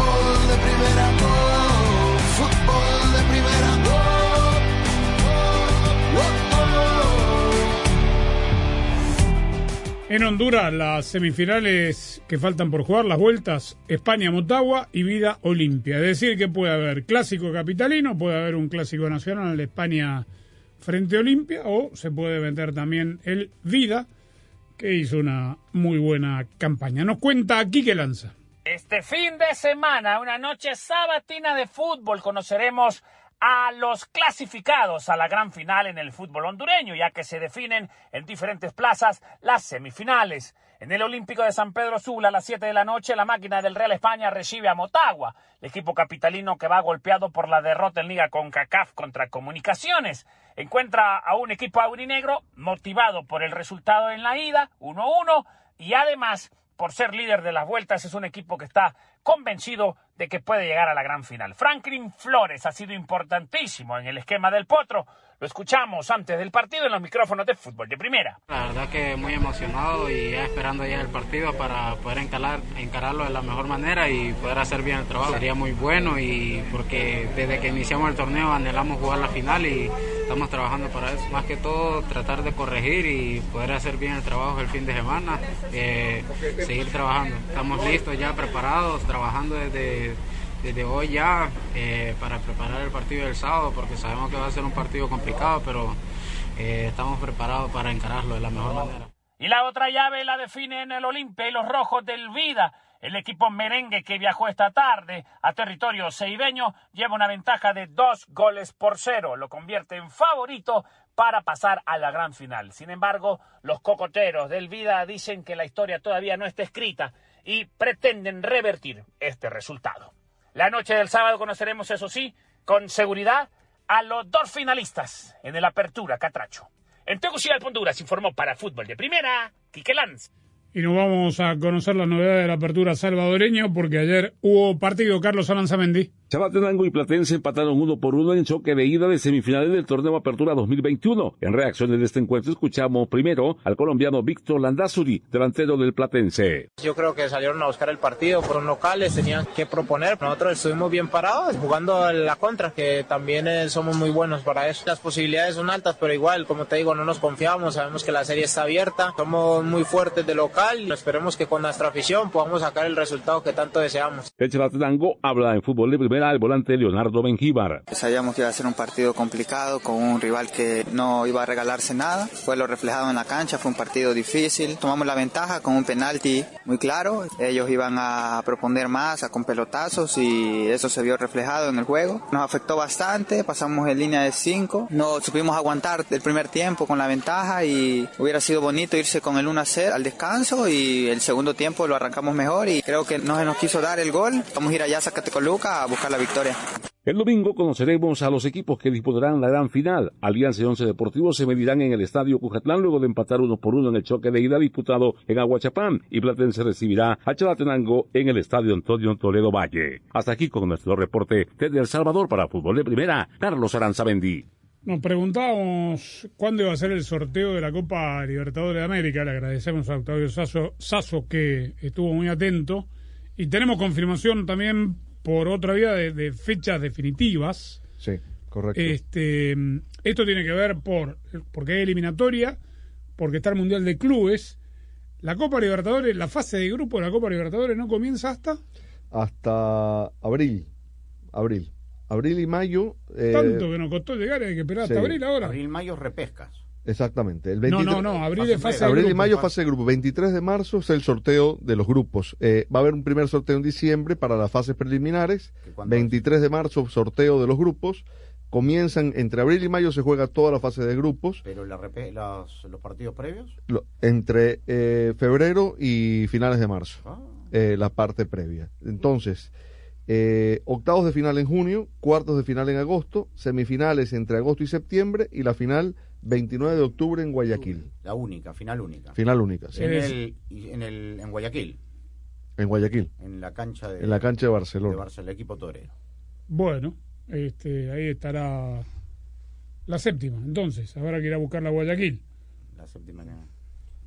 Fútbol de fútbol de En Honduras, las semifinales que faltan por jugar, las vueltas España-Motagua y Vida Olimpia. Es decir, que puede haber clásico capitalino, puede haber un clásico nacional España frente a Olimpia o se puede vender también el Vida, que hizo una muy buena campaña. Nos cuenta aquí que lanza. Este fin de semana, una noche sabatina de fútbol, conoceremos a los clasificados a la gran final en el fútbol hondureño, ya que se definen en diferentes plazas las semifinales. En el Olímpico de San Pedro Sula, a las 7 de la noche, la máquina del Real España recibe a Motagua, el equipo capitalino que va golpeado por la derrota en Liga con CACAF contra Comunicaciones. Encuentra a un equipo aurinegro motivado por el resultado en la ida, 1-1, y además por ser líder de las vueltas, es un equipo que está convencido de que puede llegar a la gran final. Franklin Flores ha sido importantísimo en el esquema del Potro, Lo escuchamos antes del partido en los micrófonos de fútbol de primera. La verdad que muy emocionado y ya esperando ya el partido para poder encarar, encararlo de la mejor manera y poder hacer bien el trabajo. Sería muy bueno y porque desde que iniciamos el torneo anhelamos jugar la final y estamos trabajando para eso. Más que todo tratar de corregir y poder hacer bien el trabajo el fin de semana, eh, seguir trabajando. Estamos listos ya preparados, trabajando desde desde hoy ya eh, para preparar el partido del sábado, porque sabemos que va a ser un partido complicado, pero eh, estamos preparados para encararlo de la mejor manera. Y la otra llave la definen el Olimpia y los rojos del Vida. El equipo merengue que viajó esta tarde a territorio ceibeño lleva una ventaja de dos goles por cero. Lo convierte en favorito para pasar a la gran final. Sin embargo, los cocoteros del Vida dicen que la historia todavía no está escrita y pretenden revertir este resultado. La noche del sábado conoceremos, eso sí, con seguridad, a los dos finalistas en el Apertura Catracho. En Tegucigalpa, Honduras, informó para Fútbol de Primera, Quique Lanz. Y nos vamos a conocer la novedad de la apertura salvadoreña porque ayer hubo partido Carlos Alanzamendi. Chalatenango y Platense empataron uno por uno en choque de ida de semifinales del torneo Apertura 2021. En reacciones de este encuentro escuchamos primero al colombiano Víctor Landazuri, delantero del Platense. Yo creo que salieron a buscar el partido, fueron locales, tenían que proponer. Nosotros estuvimos bien parados, jugando la contra, que también eh, somos muy buenos para eso. Las posibilidades son altas, pero igual, como te digo, no nos confiamos, sabemos que la serie está abierta, somos muy fuertes de local y esperemos que con nuestra afición podamos sacar el resultado que tanto deseamos. El Chalatenango habla en fútbol de primera el volante Leonardo Benjíbar. Sabíamos que iba a ser un partido complicado con un rival que no iba a regalarse nada. Fue lo reflejado en la cancha, fue un partido difícil. Tomamos la ventaja con un penalti muy claro. Ellos iban a proponer más, a con pelotazos y eso se vio reflejado en el juego. Nos afectó bastante, pasamos en línea de 5. No supimos aguantar el primer tiempo con la ventaja y hubiera sido bonito irse con el 1 a 0 al descanso y el segundo tiempo lo arrancamos mejor y creo que no se nos quiso dar el gol. Vamos a ir allá a Zacatecoluca a buscar la victoria. El domingo conoceremos a los equipos que disputarán la gran final. Alianza y Once Deportivo se medirán en el Estadio Cujatlán luego de empatar uno por uno en el choque de ida disputado en Aguachapán y Platense recibirá a Chalatenango en el Estadio Antonio Toledo Valle. Hasta aquí con nuestro reporte desde El Salvador para Fútbol de Primera, Carlos Aranzabendi. Nos preguntábamos cuándo iba a ser el sorteo de la Copa Libertadores de América. Le agradecemos a Octavio Sasso, Sasso que estuvo muy atento. Y tenemos confirmación también por otra vía de, de fechas definitivas. Sí, correcto. Este, esto tiene que ver por porque hay eliminatoria, porque está el Mundial de Clubes. La Copa Libertadores, la fase de grupo de la Copa Libertadores no comienza hasta... Hasta abril. Abril. Abril y mayo. Eh, Tanto que nos costó llegar, hay que esperar hasta abril ahora. Abril, mayo, repescas. Exactamente. El No, no, no, abril es fase de Abril y grupo. mayo fase de grupo. 23 de marzo es el sorteo de los grupos. Eh, va a haber un primer sorteo en diciembre para las fases preliminares. 23 de marzo sorteo de los grupos. Comienzan entre abril y mayo se juega toda la fase de grupos. Pero la los, los partidos previos. Lo- entre eh, febrero y finales de marzo, Ah. eh, la parte previa. Entonces, eh, octavos de final en junio, cuartos de final en agosto, semifinales entre agosto y septiembre y la final 29 de octubre en Guayaquil. La única, final única. Final única, sí. En, el, en, el, en Guayaquil, En Guayaquil, en la cancha de, en la cancha de Barcelona. de Barcelona, el equipo torero. Bueno, este, ahí estará la séptima. Entonces, habrá que ir a buscar la Guayaquil. La séptima, la,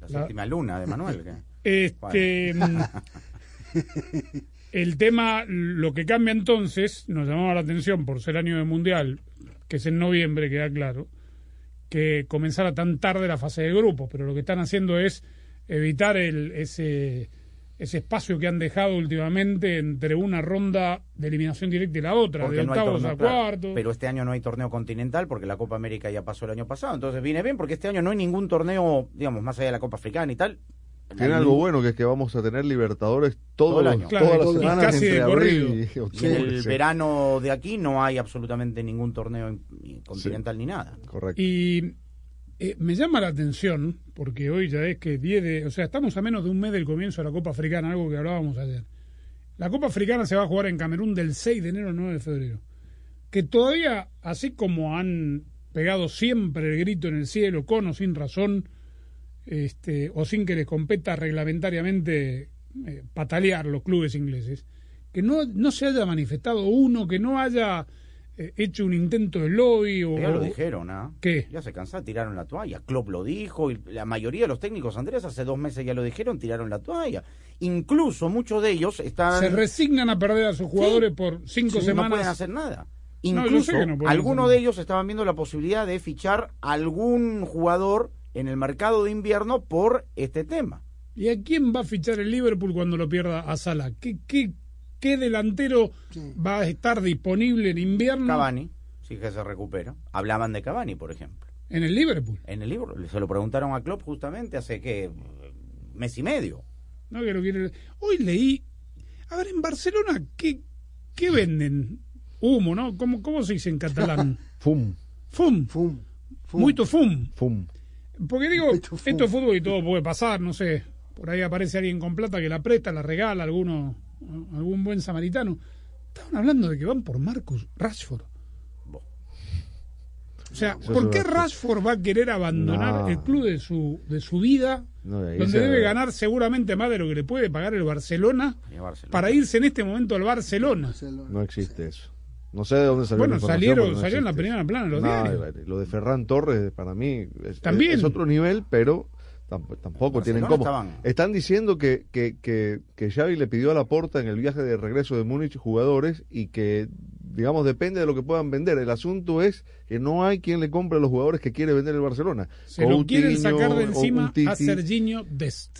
La- séptima luna de Manuel. que- Este, mm, el tema, lo que cambia entonces, nos llamaba la atención por ser año de mundial, que es en noviembre, queda claro, que comenzara tan tarde la fase de grupos, pero lo que están haciendo es evitar el, ese, ese espacio que han dejado últimamente entre una ronda de eliminación directa y la otra, Porque de no octavos torneo, a claro. cuartos. Pero este año no hay torneo continental porque la Copa América ya pasó el año pasado. Entonces viene bien porque este año no hay ningún torneo, digamos, más allá de la Copa Africana y tal. Tiene algo bueno que es que vamos a tener Libertadores Todo todos el los- año. todas las semanas casi entre de abril corrido. y octubre. el sí. verano de aquí no hay absolutamente ningún torneo in- continental ni nada. Correcto. Y eh, me llama la atención, porque hoy ya es que 10 de. O sea, estamos a menos de un mes del comienzo de la Copa Africana, algo que hablábamos ayer. La Copa Africana se va a jugar en Camerún del 6 de enero al 9 de febrero. Que todavía, así como han pegado siempre el grito en el cielo, con o sin razón, este, o sin que les competa reglamentariamente eh, patalear los clubes ingleses, que no, no se haya manifestado uno, que no haya eh, hecho un intento de lobby o... Ya lo dijeron, ¿ah? ¿Qué? Ya se cansaron, tiraron la toalla. Klopp lo dijo, y la mayoría de los técnicos, Andrés, hace dos meses ya lo dijeron, tiraron la toalla. Incluso muchos de ellos están... Se resignan a perder a sus jugadores por cinco Sí, semanas. No pueden hacer nada. Incluso no algunos de ellos estaban viendo la posibilidad de fichar algún jugador en el mercado de invierno por este tema. ¿Y a quién va a fichar el Liverpool cuando lo pierda a Salah? ¿Qué, qué, qué delantero va a estar disponible en invierno Cavani, si que se recupera. Hablaban de Cavani, por ejemplo. en el Liverpool? En el libro, se lo preguntaron a Klopp justamente hace que mes y medio. No, que lo quiere- Hoy leí. A ver, en Barcelona, ¿qué, qué venden? Humo, ¿no? ¿Cómo, ¿Cómo se dice en catalán? Fum. Fum. Fum. Muito fum. Fum. Porque digo, esto es fútbol y todo puede pasar, no sé. Por ahí aparece alguien con plata que la presta, la regala, alguno, algún buen samaritano. Estaban hablando de que van por Marcus Rashford. O sea, ¿por qué Rashford va a querer abandonar No. el club de su, de su vida, No, donde se- debe ganar seguramente más de lo que le puede pagar el Barcelona, para irse en este momento al Barcelona? No existe eso. No sé de dónde salió Bueno, la salieron- no en la primera plana los No, diarios. Lo de Ferran Torres, para mí, es, También. es otro nivel, pero tamp- tampoco tienen cómo. estaban- Están diciendo que, que, que, que Xavi le pidió a la porta en el viaje de regreso de Múnich jugadores y que, digamos, depende de lo que puedan vender. El asunto es que no hay quien le compre a los jugadores que quiere vender el Barcelona. Se lo quieren Coutinho sacar de encima a Serginho Dest.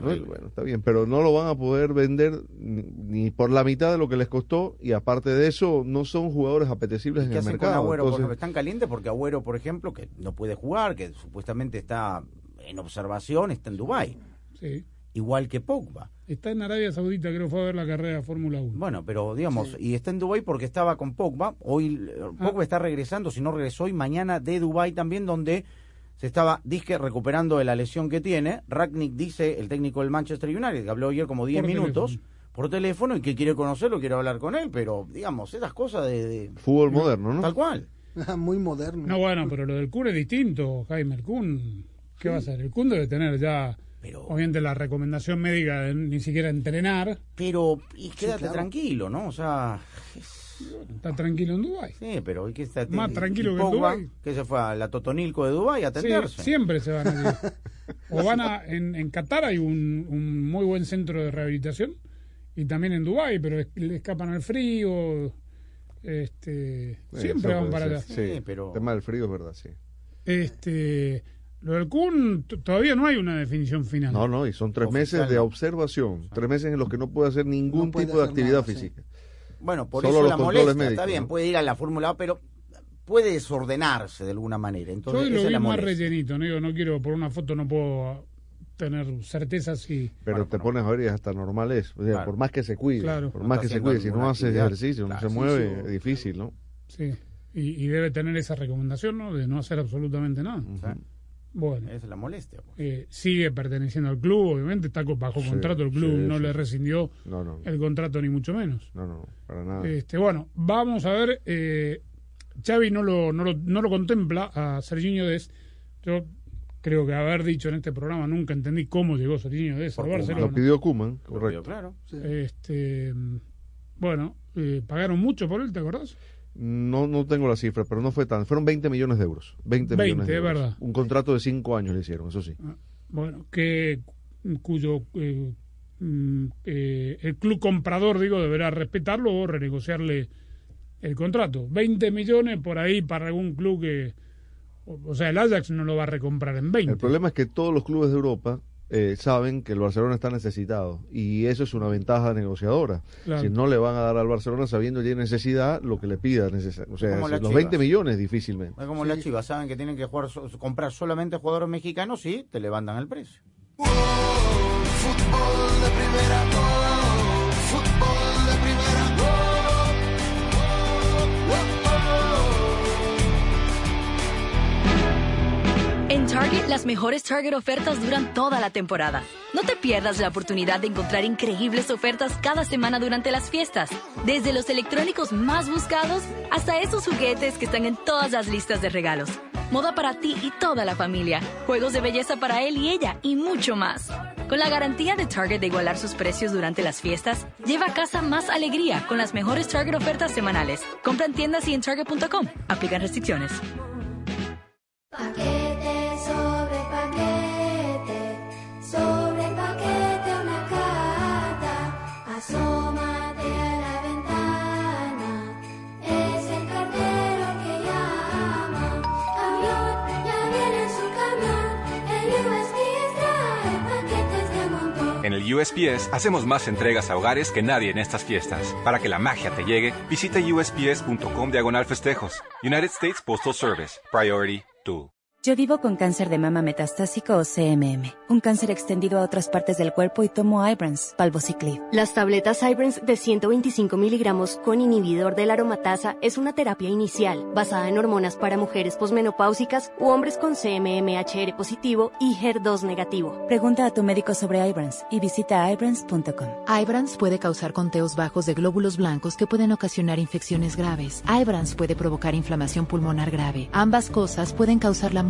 Bueno, bueno, está bien, pero no lo van a poder vender ni, por la mitad de lo que les costó y aparte de eso no son jugadores apetecibles en ¿Qué el hacen con mercado. Agüero? Por entonces- están calientes porque Agüero, por ejemplo, que no puede jugar, que supuestamente está en observación, está en Dubái. Sí. Igual que Pogba. Está en Arabia Saudita, creo fue a ver la carrera de Fórmula 1. Bueno, pero digamos, y está en Dubái porque estaba con Pogba. Hoy eh, Pogba está regresando, si no regresó hoy, mañana de Dubái también, donde se estaba, disque, recuperando de la lesión que tiene. Ragnick dice, el técnico del Manchester United, que habló ayer como 10 Por minutos, teléfono. por teléfono, y que quiere conocerlo, quiere hablar con él, pero digamos, esas cosas de... de- Fútbol moderno, ¿no? Tal cual. Muy moderno. No, bueno, pero lo del Kun es distinto, Jaime. El Kun, ¿qué va a hacer? El Kun debe tener ya, obviamente, la recomendación médica de ni siquiera entrenar. Pero, y quédate claro. tranquilo, ¿no? O sea... Está tranquilo en Dubái. Sí, pero hay que estar... Más tranquilo que en Dubái. que se fue a la Totonilco de Dubái a Sí, atenderse. siempre se van a ir. O van a, en, en Qatar hay un, un muy buen centro de rehabilitación y también en Dubái, pero es- le escapan al frío. Este, Sí, siempre van para ser. allá. Sí, El tema del frío es verdad, sí. Este, lo del Kun t- todavía no hay una definición final. No, no, y son tres Oficial, meses de observación, tres meses en los que no puede hacer ningún puede tipo de actividad nada, sí. física. Bueno, por Solo eso los la controles molestia. médicos, Está bien, ¿no? puede ir a la Fórmula A, pero puede desordenarse de alguna manera. Yo Entonces, esa lo es vi la más molestia. rellenito, no, digo, no quiero, por una foto no puedo tener certezas si... Pero te pones a ver y hasta normal es. O sea, Claro. por más que se cuide, Claro. por No más que se cuide, si no ninguna hace actividad. ejercicio, no se sí, mueve, sí. es difícil, ¿no? Sí, y, y debe tener esa recomendación, ¿no? De no hacer absolutamente nada. Bueno. Es la molestia. pues. Eh, sigue perteneciendo al club, obviamente, está bajo Sí, contrato el club, sí, no sí, le rescindió No, no. el contrato ni mucho menos. No, no, para nada. Este, bueno, vamos a ver, eh, Xavi no lo, no lo, no lo contempla a Serginho Dest. Yo creo que haber dicho en este programa nunca entendí cómo llegó Serginho Dest al Barcelona. Lo pidió Kuman, correcto. Claro. Este, bueno, eh, pagaron mucho por él, ¿te acordás? No, no tengo la cifra, pero no fue tan. Fueron 20 millones de euros. 20, 20, millones de euros. verdad. Un contrato de 5 años le hicieron, eso sí. Bueno, que cuyo eh, mm, eh, el club comprador, digo, deberá respetarlo o renegociarle el contrato. 20 millones por ahí para algún club que... O, o sea, el Ajax no lo va a recomprar en 20. El problema es que todos los clubes de Europa eh, saben que el Barcelona está necesitado y eso es una ventaja negociadora. Claro. Si no le van a dar al Barcelona sabiendo que tiene necesidad lo que le pida. O sea, los Chivas. 20 millones difícilmente. Es como las chivas, saben que tienen que jugar so- comprar solamente jugadores mexicanos, sí, te levantan el precio. Fútbol de primera, Target, las mejores Target ofertas duran toda la temporada. No te pierdas la oportunidad de encontrar increíbles ofertas cada semana durante las fiestas. Desde los electrónicos más buscados hasta esos juguetes que están en todas las listas de regalos. Moda para ti y toda la familia. Juegos de belleza para él y ella y mucho más. Con la garantía de Target de igualar sus precios durante las fiestas, lleva a casa más alegría con las mejores Target ofertas semanales. Compra en tiendas y en Target.com. Aplican restricciones. USPS hacemos más entregas a hogares que nadie en estas fiestas. Para que la magia te llegue, visita usps.com diagonal festejos. United States Postal Service. Priority 2. Yo vivo con cáncer de mama metastásico o CMM, un cáncer extendido a otras partes del cuerpo y tomo Ibrance, palvociclib. Las tabletas Ibrance de 125 miligramos con inhibidor de la aromatasa es una terapia inicial basada en hormonas para mujeres posmenopáusicas u hombres con CMMHR positivo y HER2 negativo. Pregunta a tu médico sobre Ibrance y visita ibrance.com. Ibrance puede causar conteos bajos de glóbulos blancos que pueden ocasionar infecciones graves. Ibrance puede provocar inflamación pulmonar grave. Ambas cosas pueden causar la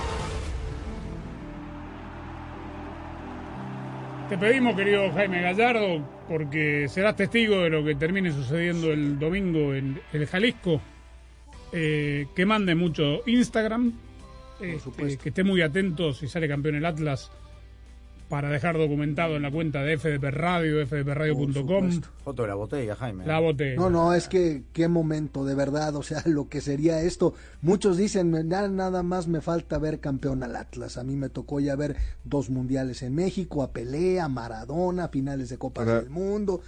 Te pedimos, querido Jaime Gallardo, porque serás testigo de lo que termine sucediendo el domingo en el Jalisco, eh, que mande mucho Instagram, este, que esté muy atento si sale campeón el Atlas para dejar documentado en la cuenta de FDP Radio, fdpradio.com. Foto de la botella, Jaime. La botella. No, no, es que qué momento, de verdad, o sea, lo que sería esto. Muchos dicen, "Ya nada más me falta ver campeón al Atlas. A mí me tocó ya ver dos mundiales en México, a Pelea, a Maradona, finales de Copa del Mundo.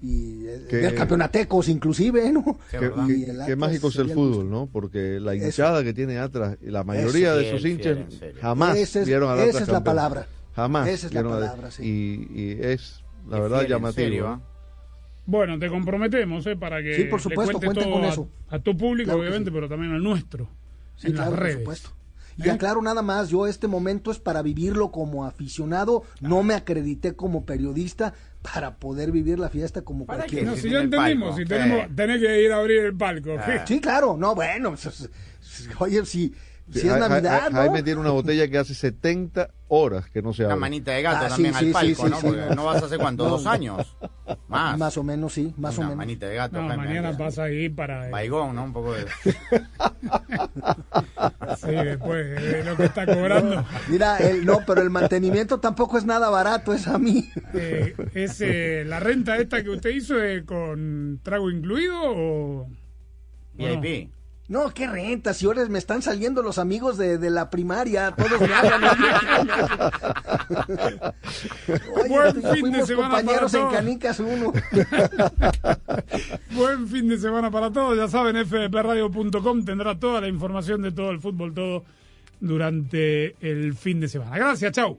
Y eh, Qué- ver campeonatecos inclusive, ¿no? Qué, Y qué- el qué Atlas mágico es el fútbol, ¿no? Porque la Eso. hinchada que tiene atrás, y la mayoría Eso, de sus hinchas jamás es- vieron al esa es la palabra. Jamás. Esa es la palabra, sí. y, y es, la verdad, fiel, llamativo. serio, ¿eh? ¿ah? Bueno, te comprometemos eh, para que Sí, por le supuesto, cuentes cuenten todo con a- eso. A, tu público, Claro obviamente, sí. pero también al nuestro. Sí, en claro, las por redes. supuesto. Y aclaro nada más, yo este momento es para vivirlo como aficionado, no me acredité como periodista para poder vivir la fiesta como cualquiera. No, si ya entendimos, si tenemos, tenés que ir a abrir el palco. Sí, claro, no, bueno, oye, si Si es Ja- Ja- Navidad, ¿no? Jaime tiene una botella que hace 70 horas que no se Una abre. manita de gato Ah, también sí, al sí, palco, sí, ¿no? sí, Porque sí. no vas a hacer cuánto, No. dos años. Más. Más o menos, sí, más Una o menos. manita de gato. No, Jaime, mañana pasa ahí para... Baigón, ¿no? Un poco de... Sí, después de lo que está cobrando. Mira, el, no, pero el mantenimiento tampoco es nada barato, es a mí. Eh, ¿Es eh, la renta esta que usted hizo eh, con trago incluido o...? VIP. No, qué renta, si ahora me están saliendo los amigos de, de la primaria, todos me hablan. Oye, Buen ya fin de semana para compañeros en todos. Canicas uno. Buen fin de semana para todos. Ya saben, fdpradio.com tendrá toda la información de todo el fútbol, todo durante el fin de semana. Gracias, chau.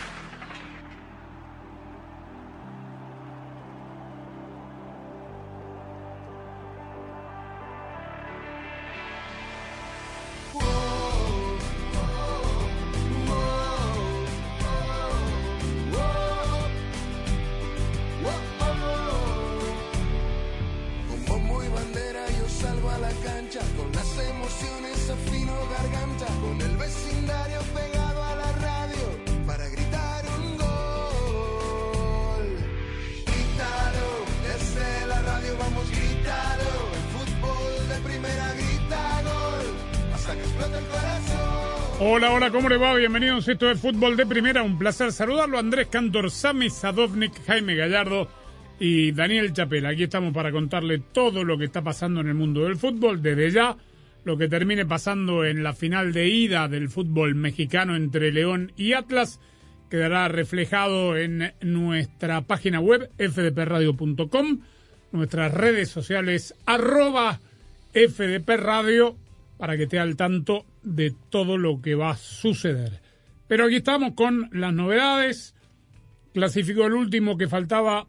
Las emociones afino garganta, con el vecindario pegado a la radio para gritar un gol. Grítalo, desde la radio vamos grítalo, el fútbol de primera grita gol, hasta que explote el corazón. Hola, hola, ¿cómo le va? Bienvenidos. Esto es Fútbol de Primera. Un placer saludarlo. Andrés Cantor, Sami Sadovnik, Jaime Gallardo y Daniel Chapela. Aquí estamos para contarle todo lo que está pasando en el mundo del fútbol. Desde ya, lo que termine pasando en la final de ida del fútbol mexicano entre León y Atlas quedará reflejado en nuestra página web fdpradio.com, nuestras redes sociales arroba fdpradio para que esté al tanto de todo lo que va a suceder. Pero aquí estamos con las novedades. Clasificó el último que faltaba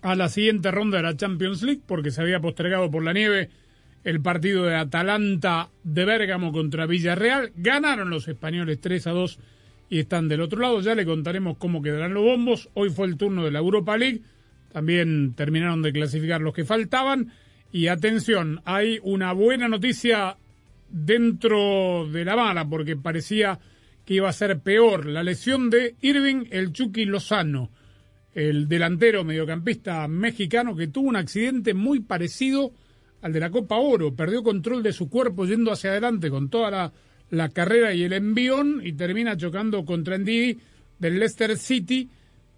a la siguiente ronda de la Champions League porque se había postergado por la nieve el partido de Atalanta de Bérgamo contra Villarreal. Ganaron los españoles 3 a 2 y están del otro lado. Ya le contaremos cómo quedarán los bombos. Hoy fue el turno de la Europa League. También terminaron de clasificar los que faltaban. Y atención, hay una buena noticia dentro de la mala porque parecía que iba a ser peor. La lesión de Irving El Chucky Lozano, el delantero mediocampista mexicano que tuvo un accidente muy parecido al de la Copa Oro. Perdió control de su cuerpo yendo hacia adelante con toda la, carrera y el envión y termina chocando contra Ndidi del Leicester City.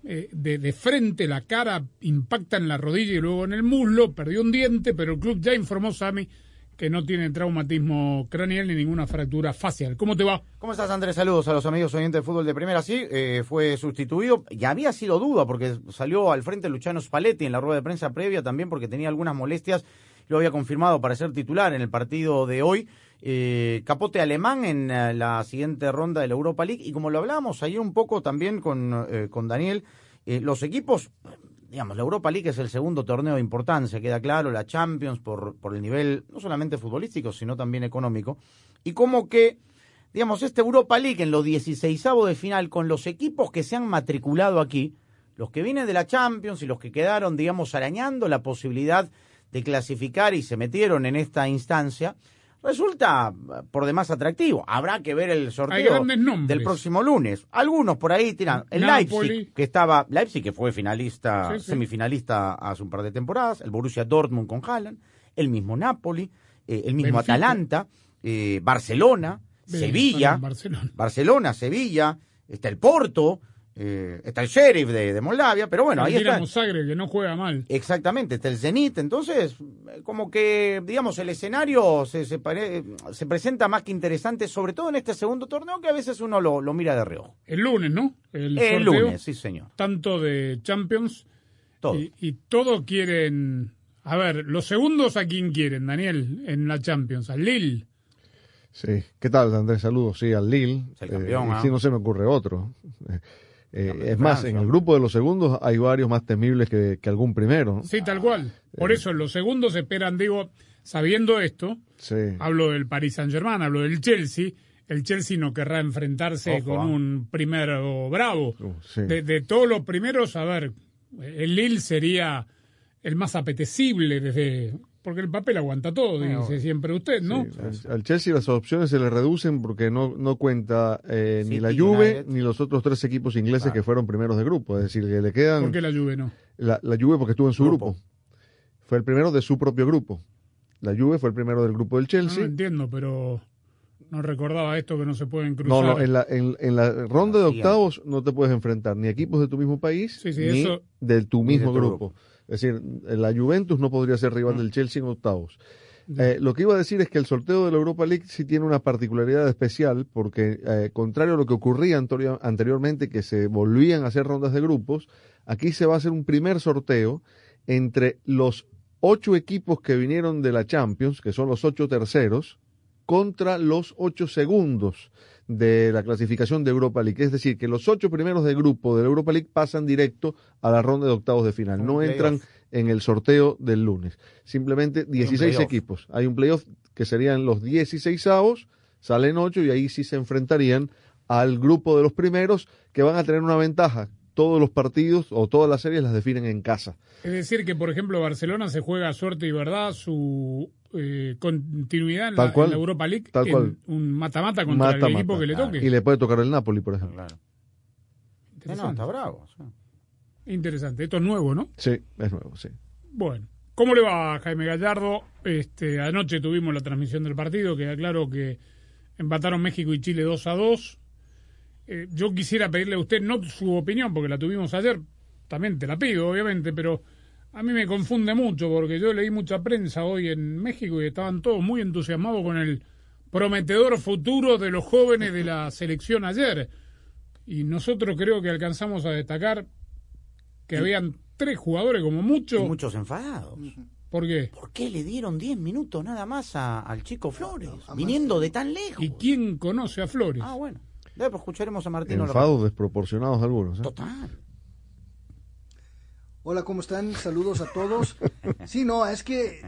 eh, de, frente, la cara impacta en la rodilla y luego en el muslo, perdió un diente, pero el club ya informó Sami que no tiene traumatismo craneal ni ninguna fractura facial. ¿Cómo te va? ¿Cómo estás, Andrés? Saludos a los amigos oyentes de fútbol de primera. Sí, eh, fue sustituido. Ya había sido duda porque salió al frente Luciano Spalletti en la rueda de prensa previa también porque tenía algunas molestias. Lo había confirmado para ser titular en el partido de hoy. Eh, capote alemán en eh, la siguiente ronda de la Europa League. Y como lo hablábamos ayer un poco también con, eh, con Daniel, los equipos digamos, la Europa League es el segundo torneo de importancia, queda claro, la Champions por, por el nivel no solamente futbolístico, sino también económico, y como que, digamos, esta Europa League en los 16 de final, con los equipos que se han matriculado aquí, los que vienen de la Champions y los que quedaron, digamos, arañando la posibilidad de clasificar y se metieron en esta instancia, resulta eh, por demás atractivo. Habrá que ver el sorteo del próximo lunes. Algunos por ahí tiran. El Napoli. Leipzig, que estaba, Leipzig que fue finalista, Sí, sí. semifinalista hace un par de temporadas, el Borussia Dortmund con Haaland, el mismo Napoli, eh, el mismo Benfica. Atalanta, eh, Barcelona, Sevilla, Barcelona. Barcelona, Sevilla, está el Porto, eh, está el Sheriff de, de Moldavia, pero bueno, ahí está. Que no juega mal. Exactamente, está el Zenit, entonces eh, como que, digamos, el escenario se, se, pare- se presenta más que interesante, sobre todo en este segundo torneo que a veces uno lo, lo mira de reojo. El lunes, ¿no? El, El sorteo, lunes, sí señor. Tanto de Champions. Todo. Y, y todo quieren. A ver, los segundos a quién quieren, Daniel, en la Champions. Al Lille. Sí, ¿qué tal Andrés? Saludos, sí, al Lille. el campeón, Eh. Sí, no se me ocurre otro. Eh, Eh, es más, en el grupo de los segundos hay varios más temibles que, que algún primero. ¿no? Sí, tal cual. Por eso en los segundos esperan, digo, sabiendo esto, Sí. hablo del Paris Saint-Germain, hablo del Chelsea. El Chelsea no querrá enfrentarse Ojo, con ah. un primero bravo. sí. De, de todos los primeros, a ver, el Lille sería el más apetecible desde porque el papel aguanta todo, dice siempre usted, ¿no? Sí, al, Chelsea las opciones se le reducen porque no, no cuenta eh, ni la Juve ni los otros tres equipos ingleses que fueron primeros de grupo. Es decir, que le quedan... ¿Por qué la Juve no? La, la Juve porque estuvo en su grupo. Fue el primero de su propio grupo. La Juve fue el primero del grupo del No, Chelsea. lo entiendo, pero no recordaba esto que no se pueden No, cruzar. no, en la, en, en la ronda de octavos no te puedes enfrentar ni equipos de tu mismo país Sí, sí, ni eso- de tu Ni de mismo tu grupo. Es decir, la Juventus no podría ser rival del Chelsea en octavos. Eh, lo que iba a decir es que el sorteo de la Europa League sí tiene una particularidad especial porque, eh, contrario a lo que ocurría anteriormente, que se volvían a hacer rondas de grupos, aquí se va a hacer un primer sorteo entre los ocho equipos que vinieron de la Champions, que son los ocho terceros, contra los ocho segundos de la clasificación de Europa League. Es decir, que los ocho primeros de grupo de la Europa League pasan directo a la ronda de octavos de final. Un No entran en el sorteo del lunes. Simplemente 16 playoff. equipos. Hay un playoff que serían los 16 avos, salen 8 y ahí sí se enfrentarían al grupo de los primeros que van a tener una ventaja. Todos los partidos o todas las series las definen en casa. Es decir, que por ejemplo Barcelona se juega a suerte y verdad su eh, continuidad en Tal la, cual, en la Europa League tal en cual. un mata-mata contra el Mata-mata. equipo que le toque. Y le puede tocar el Napoli, por ejemplo. No, no, está bravo. sí. Interesante. Esto es nuevo, ¿no? Sí, es nuevo, sí. Bueno. ¿Cómo le va, Jaime Gallardo? Este, anoche tuvimos la transmisión del partido, queda claro que empataron México y Chile 2 a 2. Eh, yo quisiera pedirle a usted, no su opinión, porque la tuvimos ayer, también te la pido, obviamente, pero a mí me confunde mucho, porque yo leí mucha prensa hoy en México y estaban todos muy entusiasmados con el prometedor futuro de los jóvenes de la selección ayer. Y nosotros creo que alcanzamos a destacar que habían tres jugadores como mucho. Y muchos enfadados. ¿Por qué? ¿Por qué le dieron 10 minutos nada más a- al chico Flores? viniendo de tan lejos. ¿Y quién conoce a Flores? Ah, bueno. Después escucharemos a Martín. Enfados desproporcionados algunos. ¿eh? Total. Hola, ¿cómo están? Saludos a todos. Sí, no, es que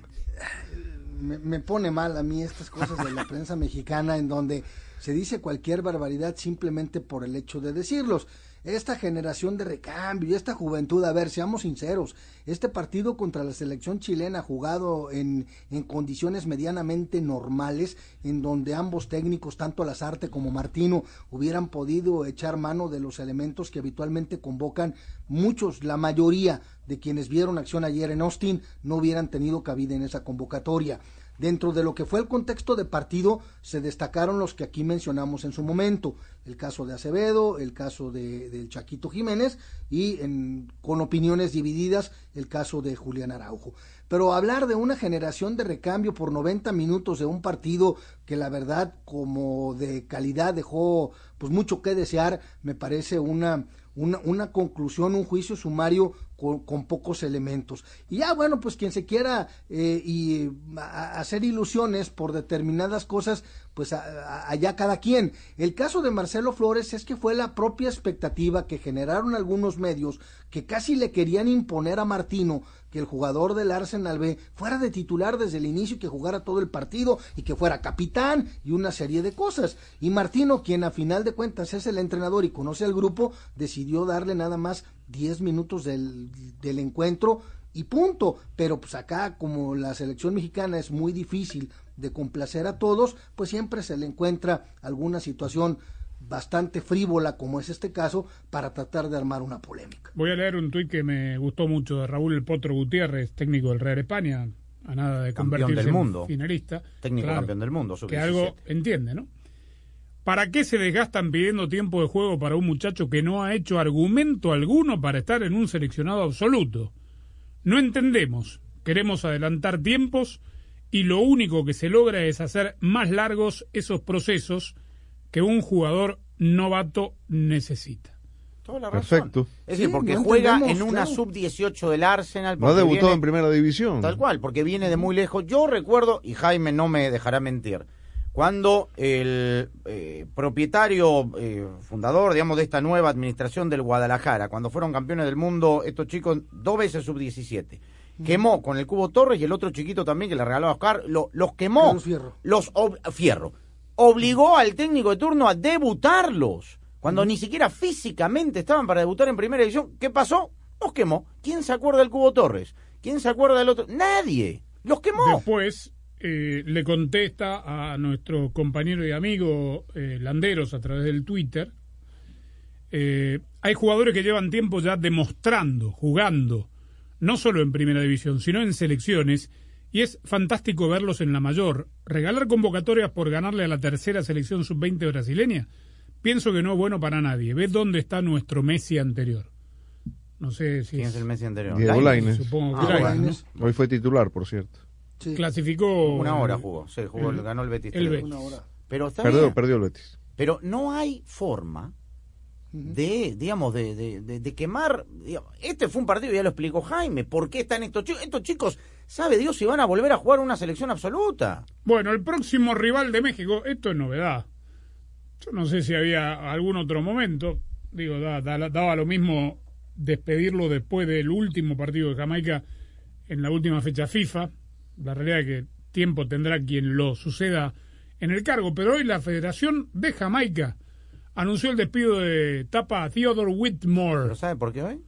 me, me pone mal a mí estas cosas de la prensa mexicana en donde se dice cualquier barbaridad simplemente por el hecho de decirlos. Esta generación de recambio y esta juventud, a ver, seamos sinceros, este partido contra la selección chilena jugado en, en condiciones medianamente normales, en donde ambos técnicos, tanto Lazarte como Martino, hubieran podido echar mano de los elementos que habitualmente convocan muchos, la mayoría de quienes vieron acción ayer en Austin, no hubieran tenido cabida en esa convocatoria. Dentro de lo que fue el contexto de partido, se destacaron los que aquí mencionamos en su momento, el caso de Acevedo, el caso de, del Chaquito Jiménez y en- con opiniones divididas el caso de Julián Araujo. Pero hablar de una generación de recambio por 90 minutos de un partido que la verdad como de calidad dejó pues mucho que desear, me parece una, una, una conclusión, un juicio sumario con, con pocos elementos. Y ya, bueno, pues quien se quiera eh, y hacer ilusiones por determinadas cosas, pues a- allá cada quien. El caso de Marcelo Flores es que fue la propia expectativa que generaron algunos medios que casi le querían imponer a Martino que el jugador del Arsenal B fuera de titular desde el inicio y que jugara todo el partido y que fuera capitán y una serie de cosas. Y Martino, quien a final de cuentas es el entrenador y conoce al grupo, decidió darle nada más 10 minutos del, del encuentro y punto. Pero pues acá, como la selección mexicana es muy difícil de complacer a todos, pues siempre se le encuentra alguna situación bastante frívola, como es este caso, para tratar de armar una polémica. Voy a leer un tuit que me gustó mucho de Raúl El Potro Gutiérrez, técnico del Real España, a nada de Campeón convertirse del mundo. en finalista. Técnico campeón del mundo, Que sub-17. algo entiende, ¿no? ¿Para qué se desgastan pidiendo tiempo de juego para un muchacho que no ha hecho argumento alguno para estar en un seleccionado absoluto? No entendemos. Queremos adelantar tiempos y lo único que se logra es hacer más largos esos procesos que un jugador novato necesita. Toda la razón. Perfecto. Es decir, Sí, porque no juega en una claro. sub-18 del Arsenal. No ha debutado viene- en primera división. Tal cual, porque viene de muy lejos. Yo recuerdo, y Jaime no me dejará mentir, cuando el eh, propietario, eh, fundador, digamos, de esta nueva administración del Guadalajara, cuando fueron campeones del mundo, estos chicos, dos veces sub-17, quemó con el Cubo Torres y el otro chiquito también que le regaló a Oscar, lo- los quemó. Carlos Fierro. Los ob- Fierro. Obligó al técnico de turno a debutarlos, cuando ni siquiera físicamente estaban para debutar en primera división. ¿Qué pasó? Los quemó. ¿Quién se acuerda del Cubo Torres? ¿Quién se acuerda del otro? Nadie. Los quemó. Después eh, le contesta a nuestro compañero y amigo eh, Landeros a través del Twitter. eh, hay jugadores que llevan tiempo ya demostrando, jugando, no solo en primera división, sino en selecciones, y es fantástico verlos en la mayor. Regalar convocatorias por ganarle a la tercera selección sub-20 brasileña, pienso que no es bueno para nadie. Ve dónde está nuestro Messi anterior. No sé si ¿Quién es el Messi anterior? Diego Lainez. Supongo Ah, Lainez. Hoy fue titular, por cierto. Clasificó. Una hora jugó, sí, jugó, el- ganó el Betis. el tres. Betis. Pero está Perdió, perdió el Betis. Pero no hay forma de, digamos, de, de- de- de quemar. digamos, este fue un partido, ya lo explicó Jaime. ¿Por qué están estos chicos? Estos chicos, sabe Dios si van a volver a jugar una selección absoluta. Bueno, el próximo rival de México, esto es novedad. Yo no sé si había algún otro momento. Digo, da- da- daba lo mismo despedirlo después del último partido de Jamaica en la última fecha FIFA. La realidad es que tiempo tendrá quien lo suceda en el cargo. Pero hoy la Federación de Jamaica anunció el despido de Tapa Theodore Whitmore. ¿Pero sabe por qué hoy?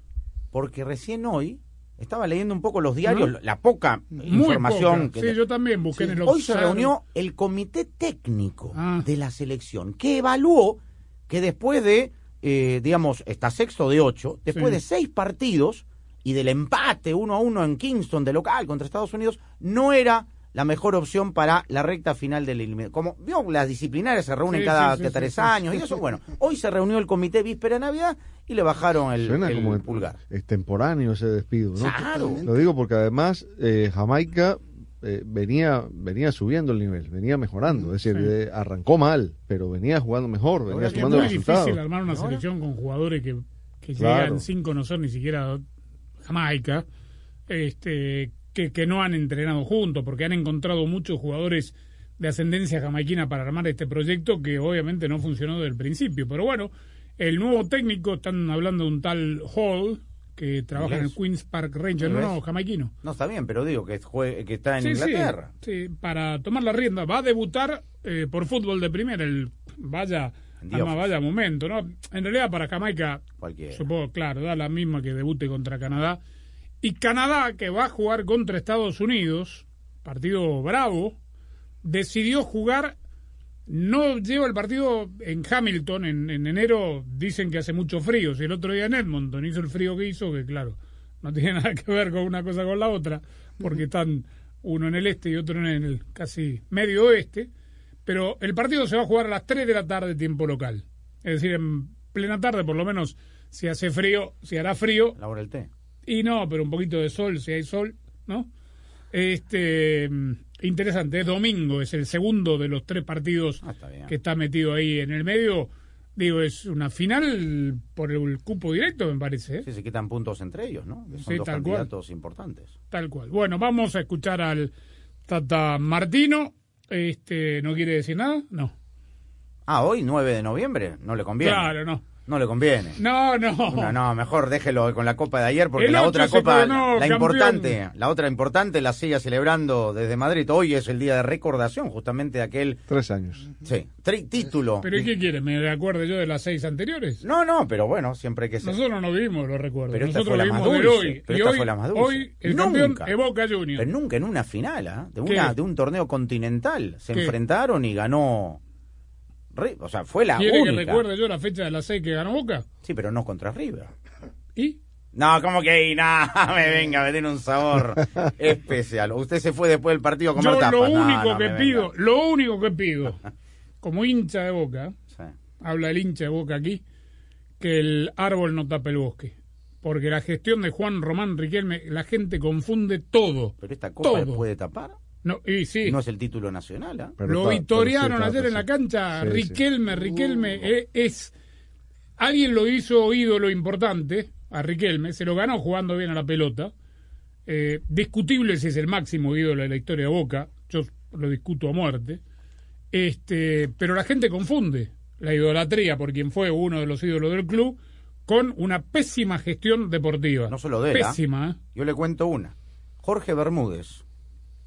Porque recién hoy estaba leyendo un poco los diarios, ¿No? la poca Muy información poca. que Sí, yo también busqué en el Hoy se reunió el comité técnico Ah. de la selección que evaluó que después de, eh, digamos, está sexto de ocho, después Sí. de seis partidos y del empate uno a uno en Kingston de local contra Estados Unidos, no era la mejor opción para la recta final del eliminatorio. Como vio, las disciplinarias se reúnen Sí, cada sí, sí, tres sí, sí. años y eso, bueno, hoy se reunió el comité víspera de Navidad y le bajaron el, Suena el como pulgar. extemporáneo ese despido, ¿no? Claro. Lo digo porque además eh, Jamaica eh, venía venía subiendo el nivel, venía mejorando, es decir, Sí. eh, arrancó mal, pero venía jugando mejor, venía Es sumando muy resultados. difícil armar una selección con jugadores que, que Claro. llegan sin conocer ni siquiera Jamaica, este, que, que no han entrenado juntos, porque han encontrado muchos jugadores de ascendencia jamaiquina para armar este proyecto que obviamente no funcionó desde el principio. Pero bueno, el nuevo técnico, están hablando de un tal Hall, que trabaja en el. Queens Park Rangers, no, no, jamaiquino. No está bien, pero digo que, jue- que está en Sí, sí, Inglaterra. Sí, para tomar la rienda. Va a debutar eh, por fútbol de primera. El, vaya, Dios. vaya momento, ¿no? En realidad, para Jamaica, Cualquiera. supongo, claro, da la misma que debute contra Canadá. Y Canadá, que va a jugar contra Estados Unidos, partido bravo, decidió jugar. No lleva el partido en Hamilton, en, en enero dicen que hace mucho frío. Si el otro día en Edmonton hizo el frío que hizo, que claro, no tiene nada que ver con una cosa con la otra, porque están uno en el este y otro en el casi medio oeste. Pero el partido se va a jugar a las 3 de la tarde, tiempo local. Es decir, en plena tarde, por lo menos, si hace frío, si hará frío. La hora del té. Y no, pero un poquito de sol, si hay sol, ¿no? Este, interesante, es domingo, es el segundo de los tres partidos que está metido ahí en el medio. Digo, es una final por el cupo directo, me parece. ¿eh? Sí, se quitan puntos entre ellos, ¿no? Que son Sí, dos tal cual. importantes. Tal cual. Bueno, vamos a escuchar al Tata Martino. Este, ¿No quiere decir nada? No. Ah, hoy, 9 de noviembre, no le conviene. Claro, no. No le conviene. No, no. No, no, mejor déjelo con la copa de ayer porque El la otra copa, coronó la campeón. importante, la otra importante la sigue celebrando desde Madrid. Hoy es el día de recordación justamente de aquel... Tres años. Sí, tri- título. ¿Pero y qué quiere? ¿Me acuerdo yo de las seis anteriores? No, no, pero bueno, siempre hay que ser. Nosotros no vivimos los recuerdos. Pero esta Nosotros fue la más dulce. hoy. Pero y esta hoy, fue la más dulce. hoy el Nunca. campeón es Boca Juniors. Pero nunca en una final, ¿ah? de, ¿Qué? una, de un torneo continental. Se ¿Qué? enfrentaron y ganó... O sea, fue la ¿Quiere única. que recuerde yo la fecha de las seis que ganó Boca? Sí, pero no contra River. ¿Y? No, como que ahí? No, me venga, me tiene un sabor especial. Usted se fue después del partido a comer Yo tapas. lo único no, que pido, venga. lo único que pido, como hincha de Boca, Sí. habla el hincha de Boca aquí, que el árbol no tape el bosque. Porque la gestión de Juan Román Riquelme, la gente confunde todo. Pero esta copa todo. puede tapar. No, y sí. No es el título nacional, ¿ah? lo victoriaron ayer en la cancha. Riquelme, Riquelme eh, es. Alguien lo hizo ídolo importante a Riquelme, se lo ganó jugando bien a la pelota. Eh, discutible si es el máximo ídolo de la historia de Boca, yo lo discuto a muerte. Este, pero la gente confunde la idolatría por quien fue uno de los ídolos del club con una pésima gestión deportiva. No solo de él. ¿ah? Pésima. ¿eh? Yo le cuento una. Jorge Bermúdez,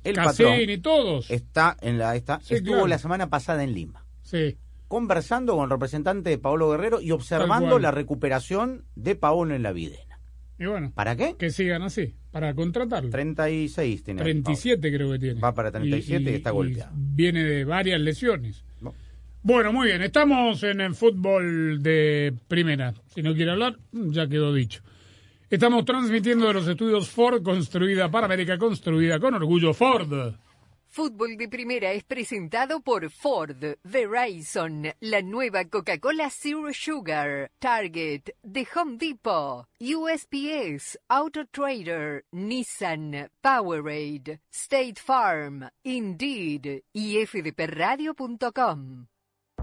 el Cassini, patrón, todos. está en la está, Sí, estuvo claro. la semana pasada en Lima. Sí. Conversando con el representante de Paolo Guerrero y observando la recuperación de Paolo en la videna. Y bueno, ¿Para qué? que sigan así, para contratarlo. 36 tiene. 37 creo que tiene. Va para 37 y está golpeado. Viene de varias lesiones. Bueno, muy bien, estamos en el fútbol de primera. Si no quiere hablar, ya quedó dicho. Estamos transmitiendo de los estudios Ford, construida para América, construida con orgullo Ford. Fútbol de Primera es presentado por Ford, Verizon, la nueva Coca-Cola Zero Sugar, Target, The Home Depot, USPS, Auto Trader, Nissan, Powerade, State Farm, Indeed y fdpradio.com.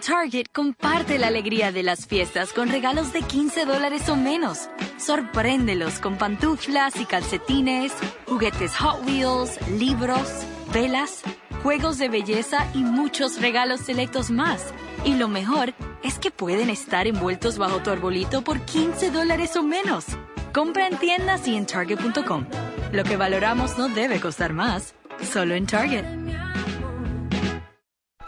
Target comparte la alegría de las fiestas con regalos de 15 dólares o menos. Sorpréndelos con pantuflas y calcetines, juguetes Hot Wheels, libros, velas, juegos de belleza y muchos regalos selectos más. Y lo mejor es que pueden estar envueltos bajo tu arbolito por 15 dólares o menos. Compra en tiendas y en Target.com. Lo que valoramos no debe costar más. Solo en Target.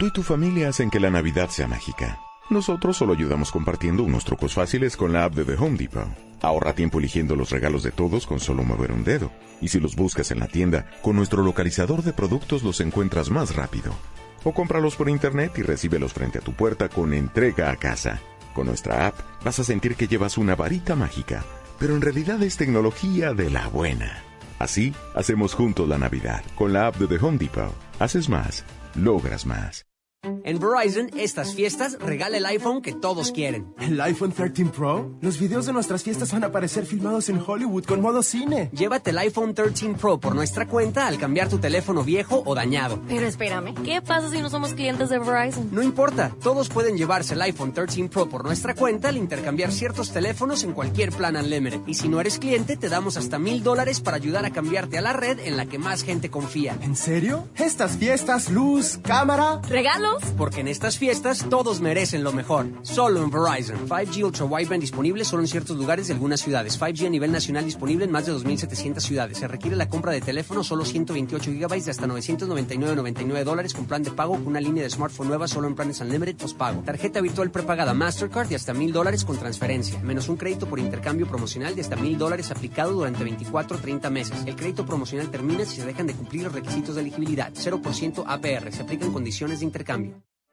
Tú y tu familia hacen que la Navidad sea mágica. Nosotros solo ayudamos compartiendo unos trucos fáciles con la app de The Home Depot. Ahorra tiempo eligiendo los regalos de todos con solo mover un dedo. Y si los buscas en la tienda, con nuestro localizador de productos los encuentras más rápido. O cómpralos por internet y recíbelos frente a tu puerta con entrega a casa. Con nuestra app vas a sentir que llevas una varita mágica, pero en realidad es tecnología de la buena. Así hacemos juntos la Navidad. Con la app de The Home Depot, haces más, logras más. En Verizon, estas fiestas regala el iPhone que todos quieren. ¿El iPhone 13 Pro? Los videos de nuestras fiestas van a aparecer filmados en Hollywood con modo cine. Llévate el iPhone 13 Pro por nuestra cuenta al cambiar tu teléfono viejo o dañado. Pero espérame, ¿qué pasa si no somos clientes de Verizon? No importa, todos pueden llevarse el iPhone 13 Pro por nuestra cuenta al intercambiar ciertos teléfonos en cualquier plan Unlimited. Y si no eres cliente, te damos hasta mil dólares para ayudar a cambiarte a la red en la que más gente confía. ¿En serio? Estas fiestas, luz, cámara. Porque en estas fiestas todos merecen lo mejor. Solo en Verizon. 5G Ultra Wideband disponible solo en ciertos lugares de algunas ciudades. 5G a nivel nacional disponible en más de 2.700 ciudades. Se requiere la compra de teléfono solo 128 GB de hasta 999.99 dólares con plan de pago con una línea de smartphone nueva solo en planes Unlimited postpago. Tarjeta virtual prepagada Mastercard de hasta 1.000 dólares con transferencia. Menos un crédito por intercambio promocional de hasta 1.000 dólares aplicado durante 24 o 30 meses. El crédito promocional termina si se dejan de cumplir los requisitos de elegibilidad. 0% APR. Se aplican condiciones de intercambio. you.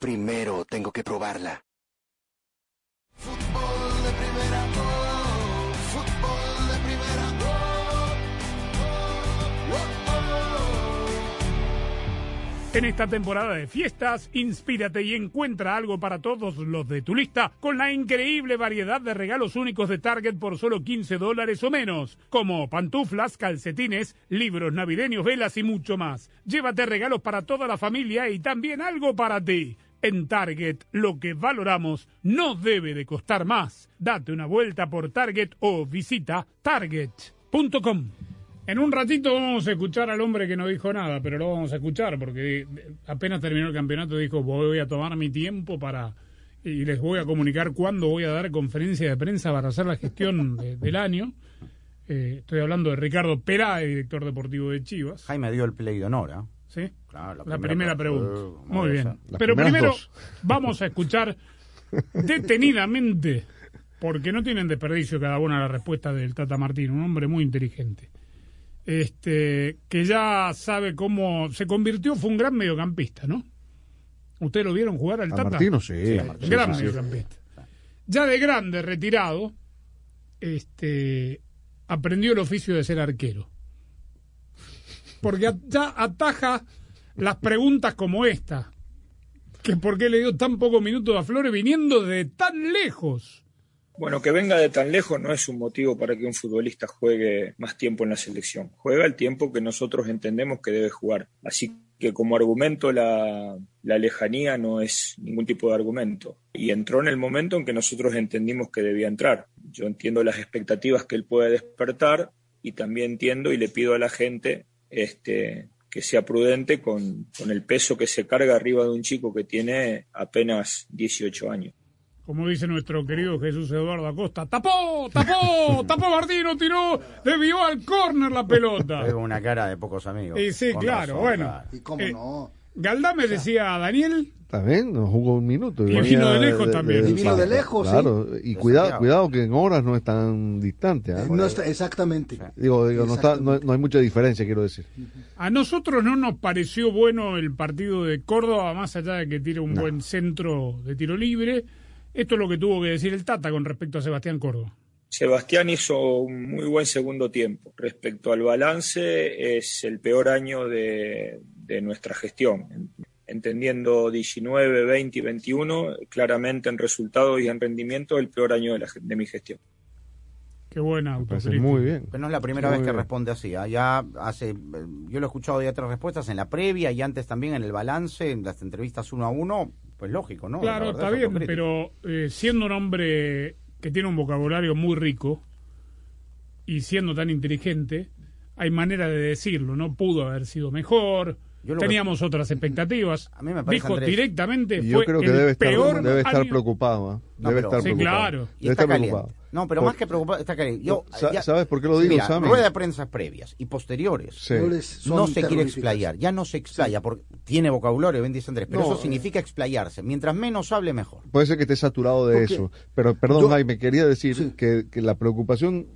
Primero tengo que probarla. Fútbol de En esta temporada de fiestas, inspírate y encuentra algo para todos los de tu lista con la increíble variedad de regalos únicos de Target por solo 15 dólares o menos, como pantuflas, calcetines, libros navideños, velas y mucho más. Llévate regalos para toda la familia y también algo para ti. En Target, lo que valoramos no debe de costar más. Date una vuelta por Target o visita target.com. En un ratito vamos a escuchar al hombre que no dijo nada, pero lo vamos a escuchar porque apenas terminó el campeonato dijo voy a tomar mi tiempo para y les voy a comunicar cuándo voy a dar conferencia de prensa para hacer la gestión de- del año. Eh, estoy hablando de Ricardo Peláez, director deportivo de Chivas. Jaime dio el play de honor, ¿ah? ¿Sí? Claro, La primera pregunta. Uh, Muy bien. Pero primero dos. vamos a escuchar detenidamente, porque no tienen desperdicio cada una la respuesta del Tata Martín, un hombre muy inteligente. Este, que ya sabe cómo se convirtió, fue un gran mediocampista, ¿no? ¿Ustedes lo vieron jugar al A Tata? Martino, sí. a Martino, gran sí, sí. mediocampista. Ya de grande, retirado, este, aprendió el oficio de ser arquero. Porque ya ataja las preguntas como esta. Que por qué le dio tan pocos minutos a Flores viniendo de tan lejos. Bueno, que venga de tan lejos no es un motivo para que un futbolista juegue más tiempo en la selección. Juega el tiempo que nosotros entendemos que debe jugar. Así que como argumento la, la lejanía no es ningún tipo de argumento. Y entró en el momento en que nosotros entendimos que debía entrar. Yo entiendo las expectativas que él puede despertar y también entiendo y le pido a la gente este, que sea prudente con, con el peso que se carga arriba de un chico que tiene apenas 18 años. Como dice nuestro querido Jesús Eduardo Acosta, tapó, tapó, tapó Martino, tiró, desvió al córner la pelota. Es una cara de pocos amigos. Y sí, claro, razón, bueno. claro. ¿Y cómo Eh, no? Galdame decía a Daniel, También no jugó un minuto. Y venía vino de lejos también. Y vino de lejos, sí. Claro, y De cuidado, cuidado que en horas no es tan distante. ¿ah? No está, exactamente. Digo, digo no, está, no, no hay mucha diferencia, quiero decir. a nosotros no nos pareció bueno el partido de Córdoba, más allá de que tire un No. buen centro de tiro libre. Esto es lo que tuvo que decir el Tata con respecto a Sebastián Córdoba. Sebastián hizo un muy buen segundo tiempo. Respecto al balance, es el peor año de, de nuestra gestión. Entendiendo 19, 20 y 21, claramente en resultados y en rendimiento, el peor año de, la, de mi gestión. Qué buena muy bien. Pero no es la primera Muy vez que bien. responde así. ¿ah? Ya hace, eh, yo lo he escuchado ya otras respuestas en la previa y antes también en el balance, en las entrevistas uno a uno. Pues lógico, ¿no? La Claro, verdad está es bien, pero eh, siendo un hombre que tiene un vocabulario muy rico y siendo tan inteligente, hay manera de decirlo, no pudo haber sido mejor, Yo lo que- teníamos otras expectativas. me parece, Dijo Andrés, directamente, yo fue creo que el debe estar, peor debe estar año- preocupado. No, debe pero- estar Sí, preocupado. claro. Y Debe está estar caliente. preocupado. No, pero Por- más que preocupado, está caliente. Yo, Sa- ya- ¿Sabes por qué lo digo, Mira, Sammy? rueda de prensa previas y posteriores. Sí. No se quiere explayar, ya no se explaya, porque tiene vocabulario, bien dice Andrés, pero No, eso significa explayarse. Mientras menos hable, mejor. Puede ser que esté saturado de Porque eso. Pero, perdón, yo- Jaime, quería decir que, que la preocupación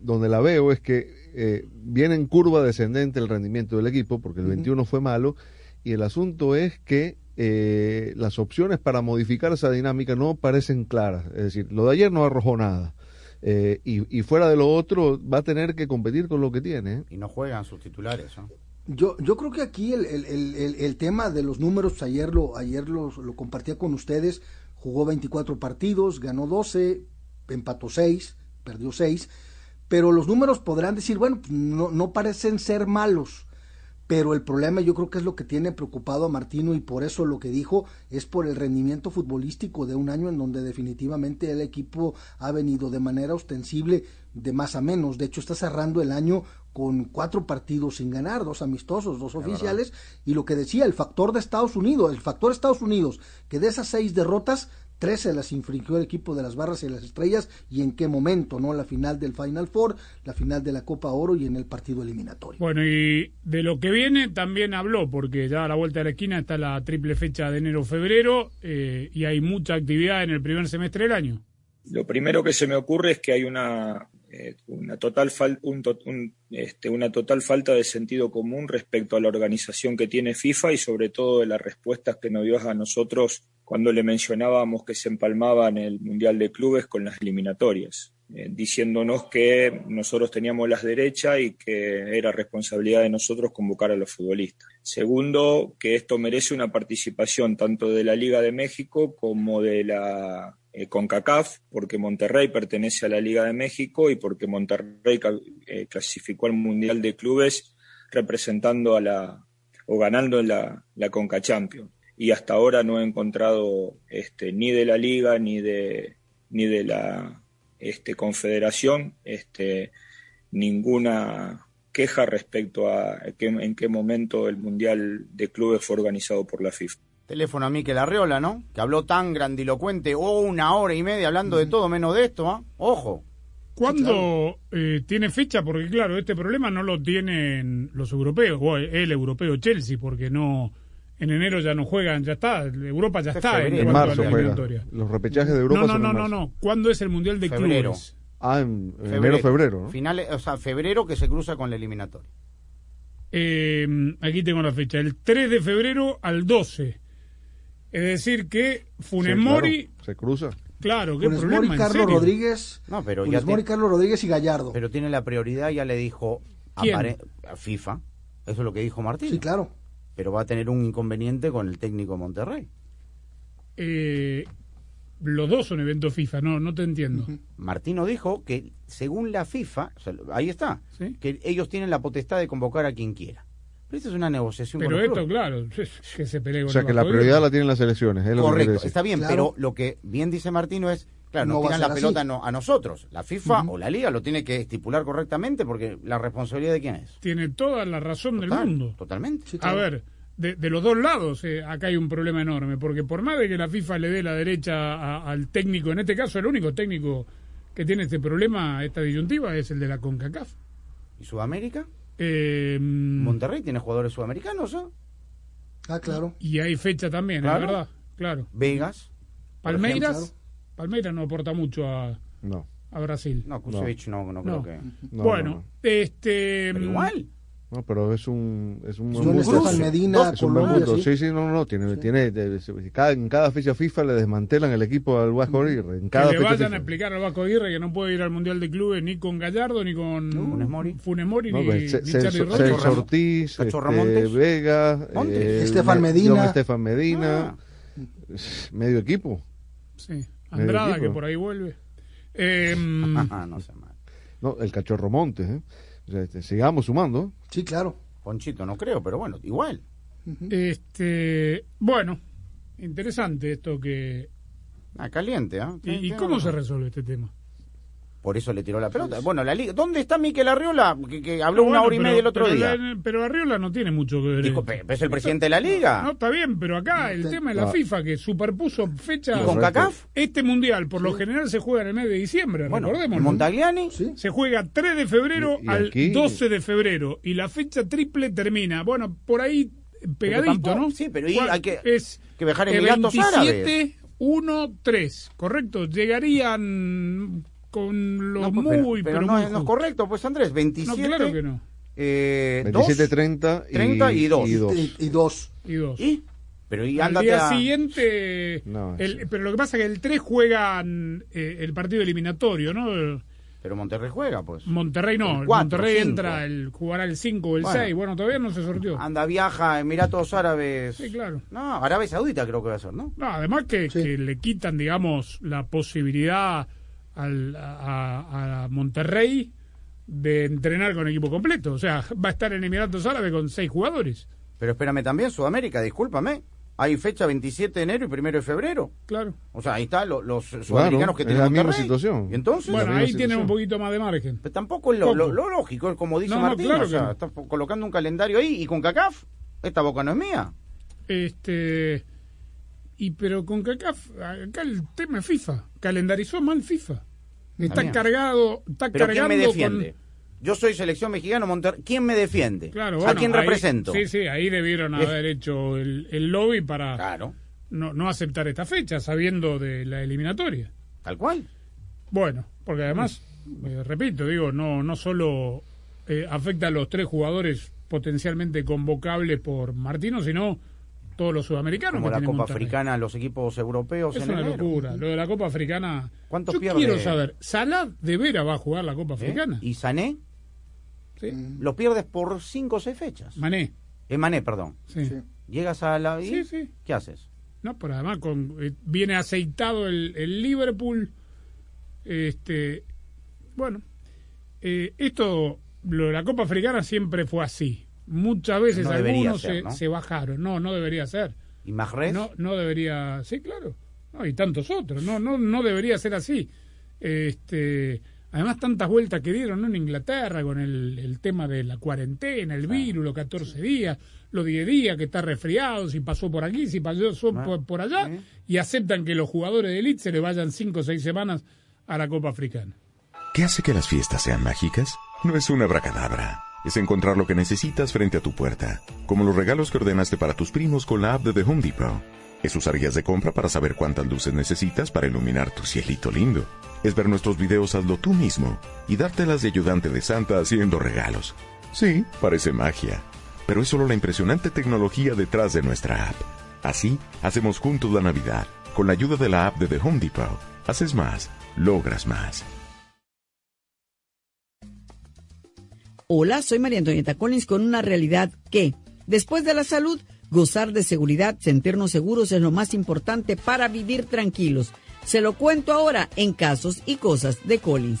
donde la veo es que eh, viene en curva descendente el rendimiento del equipo, porque el 21 fue malo, y el asunto es que eh, las opciones para modificar esa dinámica no parecen claras. Es decir, lo de ayer no arrojó nada. Eh, y, y fuera de lo otro, va a tener que competir con lo que tiene. ¿eh? Y no juegan sus titulares. ¿no? Yo, yo creo que aquí el, el, el, el- el tema de los números, ayer lo, ayer lo, lo compartía con ustedes, jugó 24 partidos, ganó 12, empató 6, perdió 6, pero los números podrán decir, bueno, pues no, no parecen ser malos, pero el problema yo creo que es lo que tiene preocupado a Martino y por eso lo que dijo es por el rendimiento futbolístico de un año en donde definitivamente el equipo ha venido de manera ostensible de más a menos. De hecho, está cerrando el año con cuatro partidos sin ganar, dos amistosos, dos oficiales, y lo que decía, el factor de Estados Unidos, el factor Estados Unidos, que de esas seis derrotas, tres se las infringió el equipo de las barras y las estrellas, y en qué momento, ¿no? La final del Final Four, la final de la Copa Oro y en el partido eliminatorio. Bueno, y de lo que viene también habló, porque ya a la vuelta de la esquina está la triple fecha de enero-febrero eh, y hay mucha actividad en el primer semestre del año. Lo primero que se me ocurre es que hay una, eh, una, total fal- un to- un, este, una total falta de sentido común respecto a la organización que tiene FIFA y sobre todo de las respuestas que nos dio a nosotros cuando le mencionábamos que se empalmaban el Mundial de Clubes con las eliminatorias, eh, diciéndonos que nosotros teníamos las derechas y que era responsabilidad de nosotros convocar a los futbolistas. Segundo, que esto merece una participación tanto de la Liga de México como de la eh, CONCACAF, porque Monterrey pertenece a la Liga de México y porque Monterrey eh, clasificó al Mundial de Clubes representando a la o ganando la, la Conca Champions. Y hasta ahora no he encontrado este, ni de la Liga ni de ni de la este, Confederación este, ninguna queja respecto a que- en qué momento el Mundial de Clubes fue organizado por la FIFA. Teléfono a Miquel Arriola, ¿no? Que habló tan grandilocuente, o una hora y media hablando de todo menos de esto, ¿ah? Ojo. ¿Cuándo eh, tiene fecha? Porque claro, este problema no lo tienen los europeos, o el europeo Chelsea, porque no en enero ya no juegan, ya está, Europa ya está en, En cuanto a marzo la juega. eliminatoria. Los repechajes de Europa No, no, son no, en no, marzo. no. ¿Cuándo es el Mundial de Febrero. Clubes? Ah, en enero, febrero, ¿no? Finales, o sea, febrero que se cruza con la eliminatoria. Eh, aquí tengo la fecha, el 3 de febrero al 12. Es decir que Funes Sí, claro, se cruza. claro, qué Funes problema, Mori, en Carlos serio. Rodríguez. No, pero Funes ya Mori, te- Carlos Rodríguez y Gallardo. Pero tiene la prioridad, ya le dijo ¿Quién? a FIFA. Eso es lo que dijo Martín. Sí, claro. Pero va a tener un inconveniente con el técnico de Monterrey. Eh, los dos son eventos FIFA, no, no te entiendo. Martino dijo que según la FIFA, o sea, ahí está, Sí. que ellos tienen la potestad de convocar a quien quiera. Pero esta es una negociación Pero esto, clubes. claro, que se pelee O con sea el que la prioridad la tienen las elecciones. Es lo que quiere Correcto, está bien, Claro. pero lo que bien dice Martino es, claro, No nos tiran la así. pelota no- a nosotros. La FIFA o la Liga lo tiene que estipular correctamente porque la responsabilidad de quién es. Tiene toda la razón Total, del mundo. Totalmente. A ver, de, de los dos lados eh, acá hay un problema enorme, porque por más de que la FIFA le dé la derecha a- al técnico, en este caso el único técnico que tiene este problema, esta disyuntiva, es el de la CONCACAF. ¿Y Sudamérica? Eh, Monterrey tiene jugadores sudamericanos, ¿eh? Ah, claro. y hay fecha también, Claro. es verdad, claro. Vegas. Palmeiras, ejemplo. Palmeiras no aporta mucho a, No. a Brasil. No, Kusevich no, no, creo No. que... No, bueno, no, no. este... Pero igual. No, pero es un es un buen. Estefan Medina, es un buen Colombia, sí. Sí, sí, no, no, no, tiene, tiene de- de- cada, en cada fecha FIFA le desmantelan el equipo al Vasco Aguirre, en cada que le vayan FIFA. a explicar al Vasco Aguirre que no puede ir al Mundial de Clubes ni con Gallardo, ni con Funes Mori. Funes Mori, No, ni, pues, Ce- ni Celso, Charlie Rodríguez. Ortiz, este. Vega, eh, Estefan Me- Medina. Medina, Ah. medio equipo. Sí, Andrada, que por ahí vuelve. Eh, Ah, no sé mal. No, el cachorro Montes, ¿eh? O sea, este, sigamos sumando. Sí, claro. Ponchito no creo, pero bueno, igual. este, bueno, interesante esto que... Ah, caliente, ¿ah? ¿Y, y cómo se resuelve este tema? Por eso le tiró la pelota. Bueno, la liga. ¿Dónde está Miquel Arriola? Que, que habló una Bueno, hora y pero- media el otro pero día. la- pero Arriola no tiene mucho que ver. Dijo, en "Pe- esto. pero es el presidente de la liga. No, está bien, pero acá el tema es la No. FIFA que superpuso fechas. ¿Y con CACAF? Este mundial, por lo general, se juega en el mes de diciembre, Bueno, recordemos. Montagliani. Se juega 3 de febrero Y- y al aquí- 12 de febrero y la fecha triple termina, bueno, por ahí pegadito, tampoco- ¿no? sí, pero y ¿Cuál? hay que- es que viajar a el Emiratos 27, 1, 3, correcto. Llegarían con lo No, pues, muy, pero, pero, no, muy es- no es correcto, pues Andrés, No, 27. claro que no. eh, 27, dos, 30 y, 30 y dos. y dos. Y, y dos. Y dos. ¿Y? Pero y Al día a... siguiente, No, el- sí. pero lo que pasa es que el 3 juegan eh, el partido eliminatorio, ¿no? Pero Monterrey juega, pues. Monterrey no, El cuatro, Monterrey cinco. entra, el jugará el 5 o el Bueno. 6, bueno, todavía no se sorteó. Anda, viaja Emiratos Árabes. Sí, claro. No, Arabia Saudita creo que va a ser, ¿no? No, además que, que le quitan, digamos, la posibilidad al, a, a Monterrey de entrenar con equipo completo. O sea, va a estar en Emiratos Árabes con seis jugadores. Pero espérame también, Sudamérica, discúlpame. Hay fecha 27 de enero y 1 de febrero. Claro. O sea, ahí están lo- los sudamericanos que tienen la misma Monterrey. situación. ¿Y entonces? Bueno, ahí situación. tienen un poquito más de margen. Pero tampoco es lo, Poco. lo- lo lógico, es como dice No, no, Martín. claro o sea, que no. está po- colocando un calendario ahí y con CACAF. Esta boca no es mía. Este. Y pero con CACAF, acá el tema es FIFA. Calendarizó mal FIFA. Está cargado, está Pero ¿quién me defiende? con. Yo soy selección mexicana, Monterrey. ¿Quién me defiende? Claro, ¿A quién ahí- represento? Sí, sí, ahí debieron Es- haber hecho el, el lobby para Claro, no, no aceptar esta fecha, sabiendo de la eliminatoria. tal cual. Bueno, porque además, eh, repito, digo, no, no solo eh, afecta a los tres jugadores potencialmente convocables por Martino, sino todos los sudamericanos Como que la Copa Monterrey. Africana, los equipos europeos Es en una enero. locura. Lo de la Copa Africana. ¿Cuántos Yo pierde? quiero saber, ¿Salah de veras va a jugar la Copa ¿Eh? Africana? ¿Y Sané? Sí. Lo pierdes por cinco o seis fechas. Mané. Eh, Mané, perdón. Sí. Sí. Llegas a la... ¿y sí. ¿Qué haces? No, pero además con, eh, viene aceitado el, el Liverpool. Este, bueno, eh, esto, lo de la Copa Africana siempre fue así. Muchas veces No algunos ser, se, ¿no? se bajaron. No, no debería ser. ¿Y Mahrez? No, no debería. Sí, claro. No, y tantos otros. No, no, no debería ser así. Este, además, tantas vueltas que dieron ¿no? en Inglaterra con el, el tema de la cuarentena, el virus, los 14 días, los 10 días que está resfriado, si pasó por aquí, si pasó Ah, por, por allá, y aceptan que los jugadores de élite se le vayan 5 o 6 semanas a la Copa Africana. ¿Qué hace que las fiestas sean mágicas? No es una bracadabra. Es encontrar lo que necesitas frente a tu puerta, como los regalos que ordenaste para tus primos con la app de The Home Depot. Es usar guías de compra para saber cuántas luces necesitas para iluminar tu cielito lindo. Es ver nuestros videos hazlo tú mismo y dártelas de ayudante de Santa haciendo regalos. Sí, parece magia, pero es solo la impresionante tecnología detrás de nuestra app. Así, hacemos juntos la Navidad. Con la ayuda de la app de The Home Depot, haces más, logras más. Hola, soy María Antonieta Collins con una realidad que, después de la salud, gozar de seguridad, sentirnos seguros es lo más importante para vivir tranquilos. Se lo cuento ahora en casos y cosas de Collins.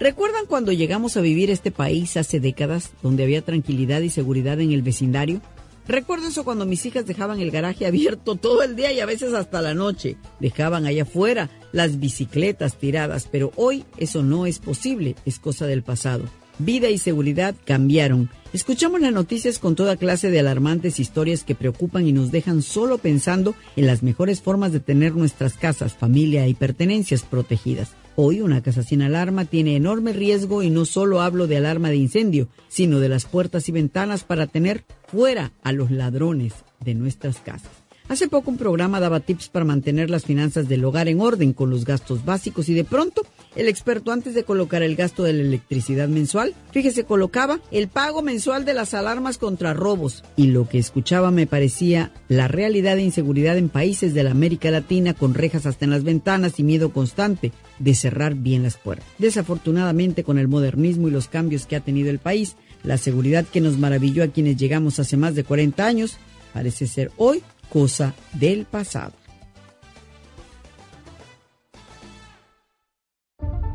¿Recuerdan cuando llegamos a vivir este país hace décadas, donde había tranquilidad y seguridad en el vecindario? Recuerdo eso cuando mis hijas dejaban el garaje abierto todo el día y a veces hasta la noche. Dejaban allá afuera las bicicletas tiradas, pero hoy eso no es posible, es cosa del pasado. Vida y seguridad cambiaron. Escuchamos las noticias con toda clase de alarmantes historias que preocupan y nos dejan solo pensando en las mejores formas de tener nuestras casas, familia y pertenencias protegidas. Hoy una casa sin alarma tiene enorme riesgo y no solo hablo de alarma de incendio, sino de las puertas y ventanas para tener fuera a los ladrones de nuestras casas. Hace poco un programa daba tips para mantener las finanzas del hogar en orden con los gastos básicos y de pronto el experto antes de colocar el gasto de la electricidad mensual, fíjese, colocaba el pago mensual de las alarmas contra robos y lo que escuchaba me parecía la realidad de inseguridad en países de la América Latina con rejas hasta en las ventanas y miedo constante de cerrar bien las puertas. Desafortunadamente con el modernismo y los cambios que ha tenido el país, la seguridad que nos maravilló a quienes llegamos hace más de 40 años parece ser hoy cosa del pasado.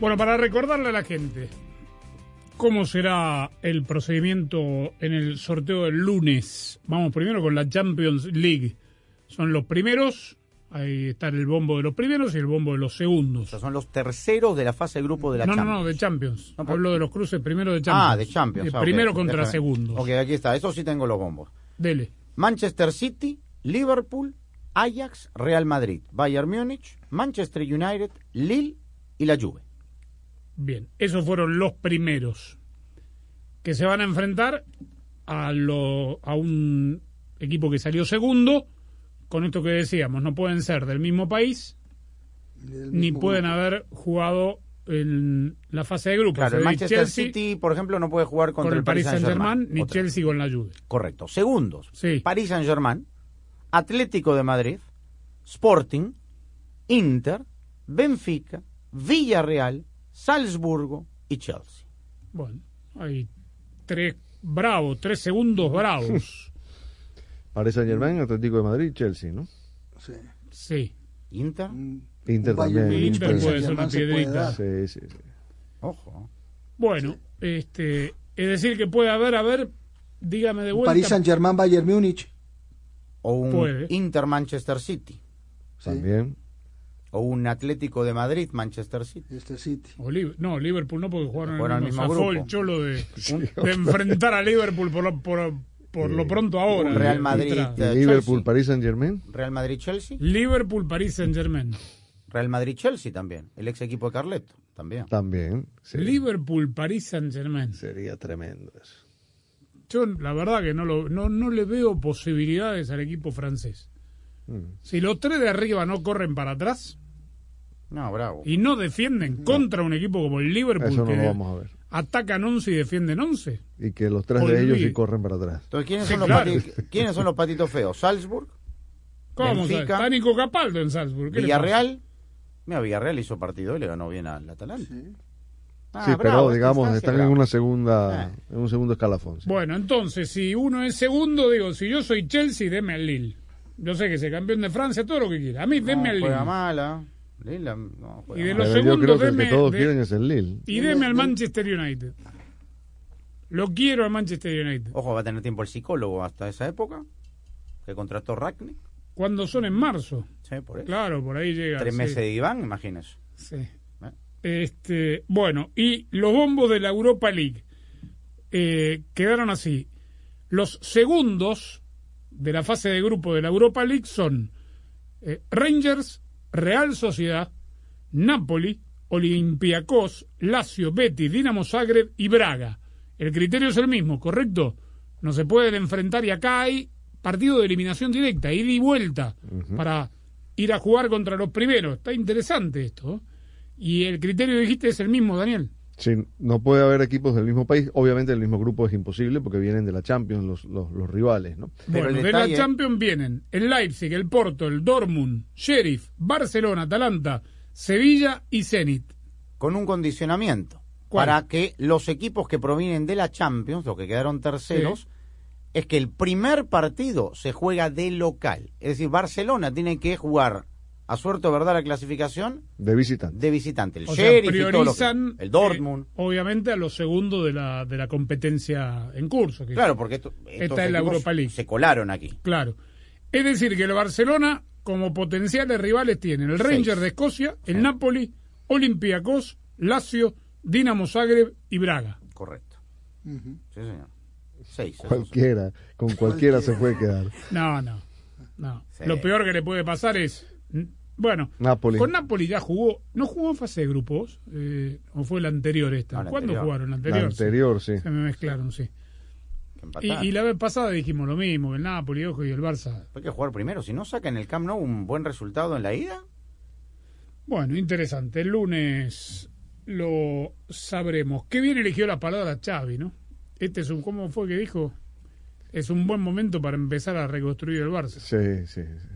Bueno, para recordarle a la gente cómo será el procedimiento en el sorteo del lunes. Vamos primero con la Champions League. Son los primeros, ahí está el bombo de los primeros y el bombo de los segundos. Estos son los terceros de la fase de grupo de la no, Champions. no, no, de Champions. No, por- Hablo de los cruces primero de Champions. Ah, de Champions. Ah, primero contra Déjame. segundos. Ok, aquí está. Eso sí tengo los bombos. Dele. Manchester City, Liverpool, Ajax, Real Madrid, Bayern Múnich, Manchester United, Lille y la Juve. Bien, esos fueron los primeros que se van a enfrentar a, lo, a un equipo que salió segundo. Con esto que decíamos, no pueden ser del mismo país ni pueden haber jugado en la fase de grupos. Claro, el Manchester Chelsea City, por ejemplo, no puede jugar contra con el Paris Saint-Germain ni Otra. Chelsea con la Juve. Correcto. Segundos. Paris Saint-Germain, Atlético de Madrid, Sporting, Inter, Benfica, Villarreal, Salzburgo y Chelsea. Bueno, hay tres bravos, tres segundos bravos. Paris Saint Germain, Atlético de Madrid, Chelsea, ¿no? Sí. Sí. ¿Inter? Inter también. Inter puede ser una piedrita. Sí, sí, sí. Ojo. Bueno, este, es decir que puede haber, a ver, dígame de vuelta. Paris Saint-Germain, Bayern Múnich. O un Puede. Inter Manchester City. También. O un Atlético de Madrid Manchester City. Este City. O no, Liverpool no, porque jugaron, Jugaron en el mismo grupo. el cholo de, enfrentar a Liverpool por lo, por, lo pronto ahora. Real Madrid, entrada. eh, Liverpool, Chelsea. Paris Saint Germain. Real Madrid-Chelsea. Liverpool, París Saint Germain. Real Madrid-Chelsea también. El ex equipo de Carleto. También. También. sí. Liverpool, París Saint Germain. Sería tremendo eso. Yo la verdad que no, lo, no, no le veo posibilidades al equipo francés. Mm. Si los tres de arriba no corren para atrás No, bravo. y no defienden contra un equipo como el Liverpool Eso no que lo vamos a ver. Atacan 11 y defienden 11. Y que los tres de ellos sí corren para atrás. Entonces, ¿quiénes, Sí, son, los claro. ¿quiénes son los patitos feos? Salzburg, ¿Cómo? Benfica. Está Nico Capaldo en Salzburg. Villarreal. Mira, Villarreal hizo partido y le ganó bien al Atalanta. Ah, sí, bravo, pero digamos, están en una segunda, Ah. en un segundo escalafón. sí. Bueno, entonces, si uno es segundo, digo, si yo soy Chelsea, deme al Lille. Yo sé que es el campeón de Francia, todo lo que quiera. A mí, deme No, al juega Lille. mala. Lille, no, juega Y de los Pero yo segundos, creo que el deme- que todos de- quieren es el Lille. Y deme al Manchester United. Lo quiero al Manchester United. Ojo, va a tener tiempo el psicólogo hasta esa época. Que contrató Ragnick. Cuando son en marzo. Sí, por eso. Claro, por ahí llega. Tres sí. meses de Iván, imagínese. Sí. ¿Eh? Este, bueno, y los bombos de la Europa League eh, quedaron así. Los segundos de la fase de grupo de la Europa League son eh, Rangers, Real Sociedad, Napoli, Olympiacos, Lazio, Betis, Dinamo Zagreb y Braga. El criterio es el mismo, ¿correcto? No se pueden enfrentar y acá hay partido de eliminación directa, ida y vuelta, para ir a jugar contra los primeros. Está interesante esto. ¿eh? Y el criterio, dijiste, es el mismo, Daniel. Sí, no puede haber equipos del mismo país. Obviamente, el mismo grupo es imposible porque vienen de la Champions los, los, los rivales, ¿no? Pero bueno, el de la Champions vienen el Leipzig, el Porto, el Dortmund, Sheriff, Barcelona, Atalanta, Sevilla y Zenit. Con un condicionamiento. ¿Cuál? Para que los equipos que provienen de la Champions, los que quedaron terceros, es que el primer partido se juega de local. Es decir, Barcelona tiene que jugar a suerte o verdad la clasificación De visitante. de visitante. El O sea, Sheriff y todo lo que- priorizan el Dortmund. eh, obviamente a los segundos de la, de la competencia en curso. que claro, porque esto, Está en la Europa League. se colaron aquí. Claro. Es decir, que el Barcelona, como potenciales rivales, tienen el Seis. Rangers de Escocia, el Napoli, Olympiacos, Lazio, Dinamo Zagreb y Braga. Correcto. Sí, señor. Seis. Cualquiera, con cualquiera se puede quedar. No, no. No. Lo peor que le puede pasar es. Bueno, Napoli. con Napoli ya jugó. ¿No jugó en fase de grupos? Eh, ¿O fue la anterior esta? No, la ¿Cuándo anterior. jugaron? La La anterior. anterior, sí. Se me mezclaron, sí. Y, y la vez pasada dijimos lo mismo, que el Napoli, ojo, y el Barça. Hay que jugar primero. Si no sacan el Camp Nou un buen resultado en la ida, Bueno, interesante. El lunes lo sabremos. Qué bien eligió la palabra Xavi, ¿no? Este es un, ¿cómo fue que dijo? Es un buen momento para empezar a reconstruir el Barça. Sí, sí. sí.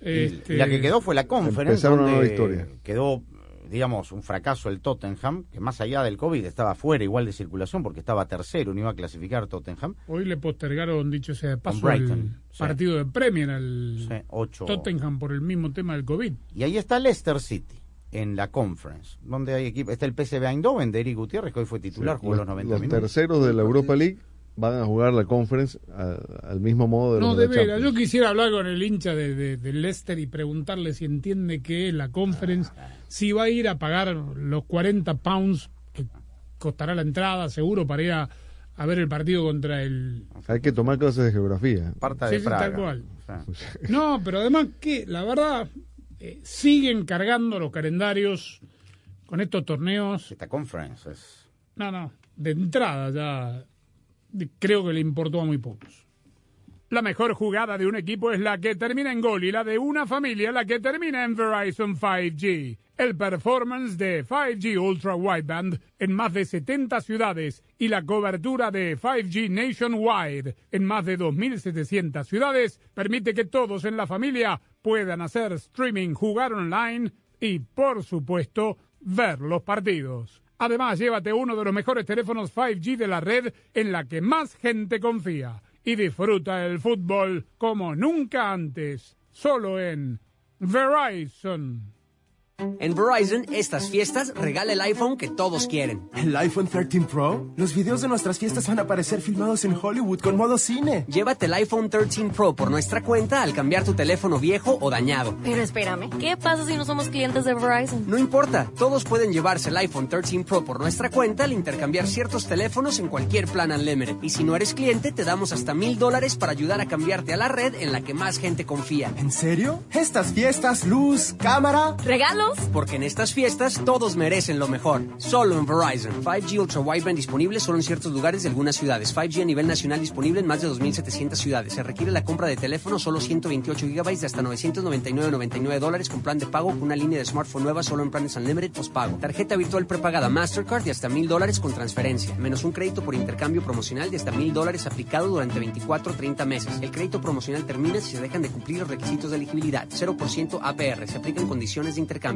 Este, la que quedó fue la conferencia. Empezar una donde nueva historia. Quedó, digamos, un fracaso el Tottenham, que más allá del COVID estaba fuera igual de circulación porque estaba tercero, no iba a clasificar Tottenham. Hoy le postergaron, dicho sea de paso, Brighton, el sí. partido de Premier al Sí, ocho. Tottenham por el mismo tema del COVID. Y ahí está Leicester City, en la conference, donde hay equipo. Está el PSV Eindhoven de Eric Gutiérrez, que hoy fue titular, jugó los, los 90 los minutos. terceros de la Europa League van a jugar la conference a- al mismo modo de No, los de de veras, yo quisiera hablar con el hincha de, de, de Leicester y preguntarle si entiende que es la conference, si va a ir a pagar los 40 pounds que costará la entrada, seguro, para ir a, a ver el partido contra el... Hay que tomar clases de geografía. Parta de sí, Praga. tal cual. O sea, No, pero además que, la verdad, eh, siguen cargando los calendarios con estos torneos. Esta conference es... No, no, de entrada ya creo que le importó a muy pocos. La mejor jugada de un equipo es la que termina en gol y la de una familia la que termina en Verizon 5G. El performance de 5G Ultra Wideband en más de 70 ciudades y la cobertura de 5G Nationwide en más de 2.700 ciudades permite que todos en la familia puedan hacer streaming, jugar online y, por supuesto, ver los partidos. Además, llévate uno de los mejores teléfonos 5G de la red en la que más gente confía y disfruta el fútbol como nunca antes, solo en Verizon. En Verizon, estas fiestas regala el iPhone que todos quieren. ¿El iPhone 13 Pro? Los videos de nuestras fiestas van a aparecer filmados en Hollywood con modo cine. Llévate el iPhone 13 Pro por nuestra cuenta al cambiar tu teléfono viejo o dañado. Pero espérame, ¿qué pasa si no somos clientes de Verizon? No importa, todos pueden llevarse el iPhone 13 Pro por nuestra cuenta al intercambiar ciertos teléfonos en cualquier plan Unlimited. Y si no eres cliente, te damos hasta mil dólares para ayudar a cambiarte a la red en la que más gente confía. ¿En serio? Estas fiestas, luz, cámara. Porque en estas fiestas todos merecen lo mejor. Solo en Verizon. 5G Ultra Wideband disponible solo en ciertos lugares de algunas ciudades. 5G a nivel nacional disponible en más de 2.700 ciudades. Se requiere la compra de teléfono solo 128 GB de hasta 999.99 dólares con plan de pago con una línea de smartphone nueva solo en planes Unlimited postpago. Tarjeta virtual prepagada Mastercard de hasta 1.000 dólares con transferencia. Menos un crédito por intercambio promocional de hasta 1.000 dólares aplicado durante 24 o 30 meses. El crédito promocional termina si se dejan de cumplir los requisitos de elegibilidad. 0% APR. Se aplican condiciones de intercambio.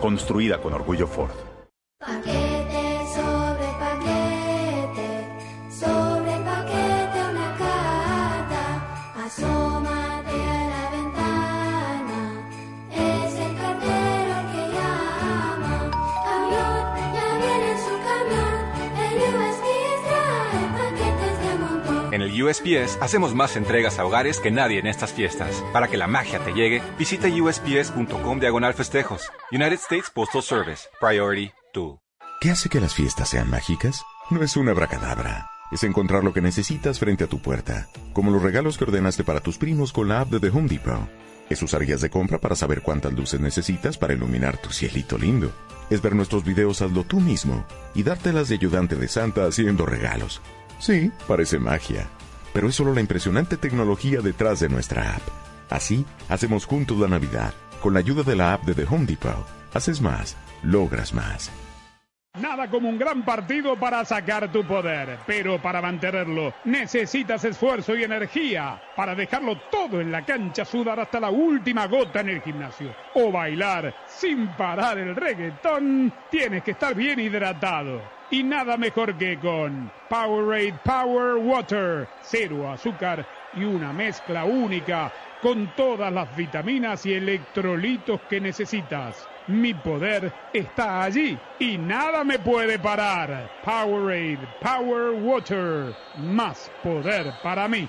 Construida con orgullo Ford. USPS hacemos más entregas a hogares que nadie en estas fiestas. Para que la magia te llegue, visita usps.com diagonal festejos. United States Postal Service. Priority 2. ¿Qué hace que las fiestas sean mágicas? No es una bracadabra. Es encontrar lo que necesitas frente a tu puerta, como los regalos que ordenaste para tus primos con la app de The Home Depot. Es usar guías de compra para saber cuántas luces necesitas para iluminar tu cielito lindo. Es ver nuestros videos hazlo tú mismo y dártelas de ayudante de Santa haciendo regalos. Sí, parece magia, pero es solo la impresionante tecnología detrás de nuestra app. Así, hacemos juntos la Navidad. Con la ayuda de la app de The Home Depot, haces más, logras más. Nada como un gran partido para sacar tu poder, pero para mantenerlo necesitas esfuerzo y energía para dejarlo todo en la cancha, sudar hasta la última gota en el gimnasio o bailar sin parar el reggaetón. Tienes que estar bien hidratado. Y nada mejor que con Powerade Power Water, cero azúcar y una mezcla única con todas las vitaminas y electrolitos que necesitas. Mi poder está allí y nada me puede parar. Powerade, Power Water, más poder para mí.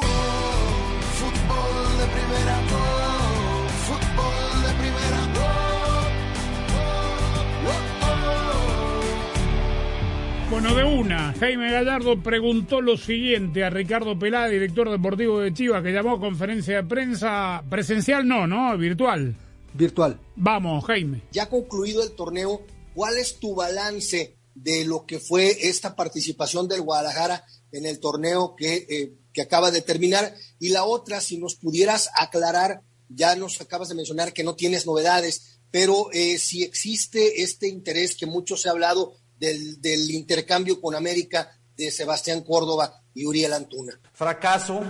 Fútbol de primera, oh, fútbol de primera, oh, Bueno, de una, Jaime Gallardo preguntó lo siguiente a Ricardo Pelá, director deportivo de Chivas, que llamó a conferencia de prensa presencial, no, ¿no? Virtual. Virtual. Vamos, Jaime. Ya concluido el torneo, ¿cuál es tu balance de lo que fue esta participación del Guadalajara en el torneo que, eh, que acaba de terminar? Y la otra, si nos pudieras aclarar, ya nos acabas de mencionar que no tienes novedades, pero eh, si existe este interés que mucho se ha hablado del, del intercambio con América de Sebastián Córdoba y Uriel Antuna. Fracaso,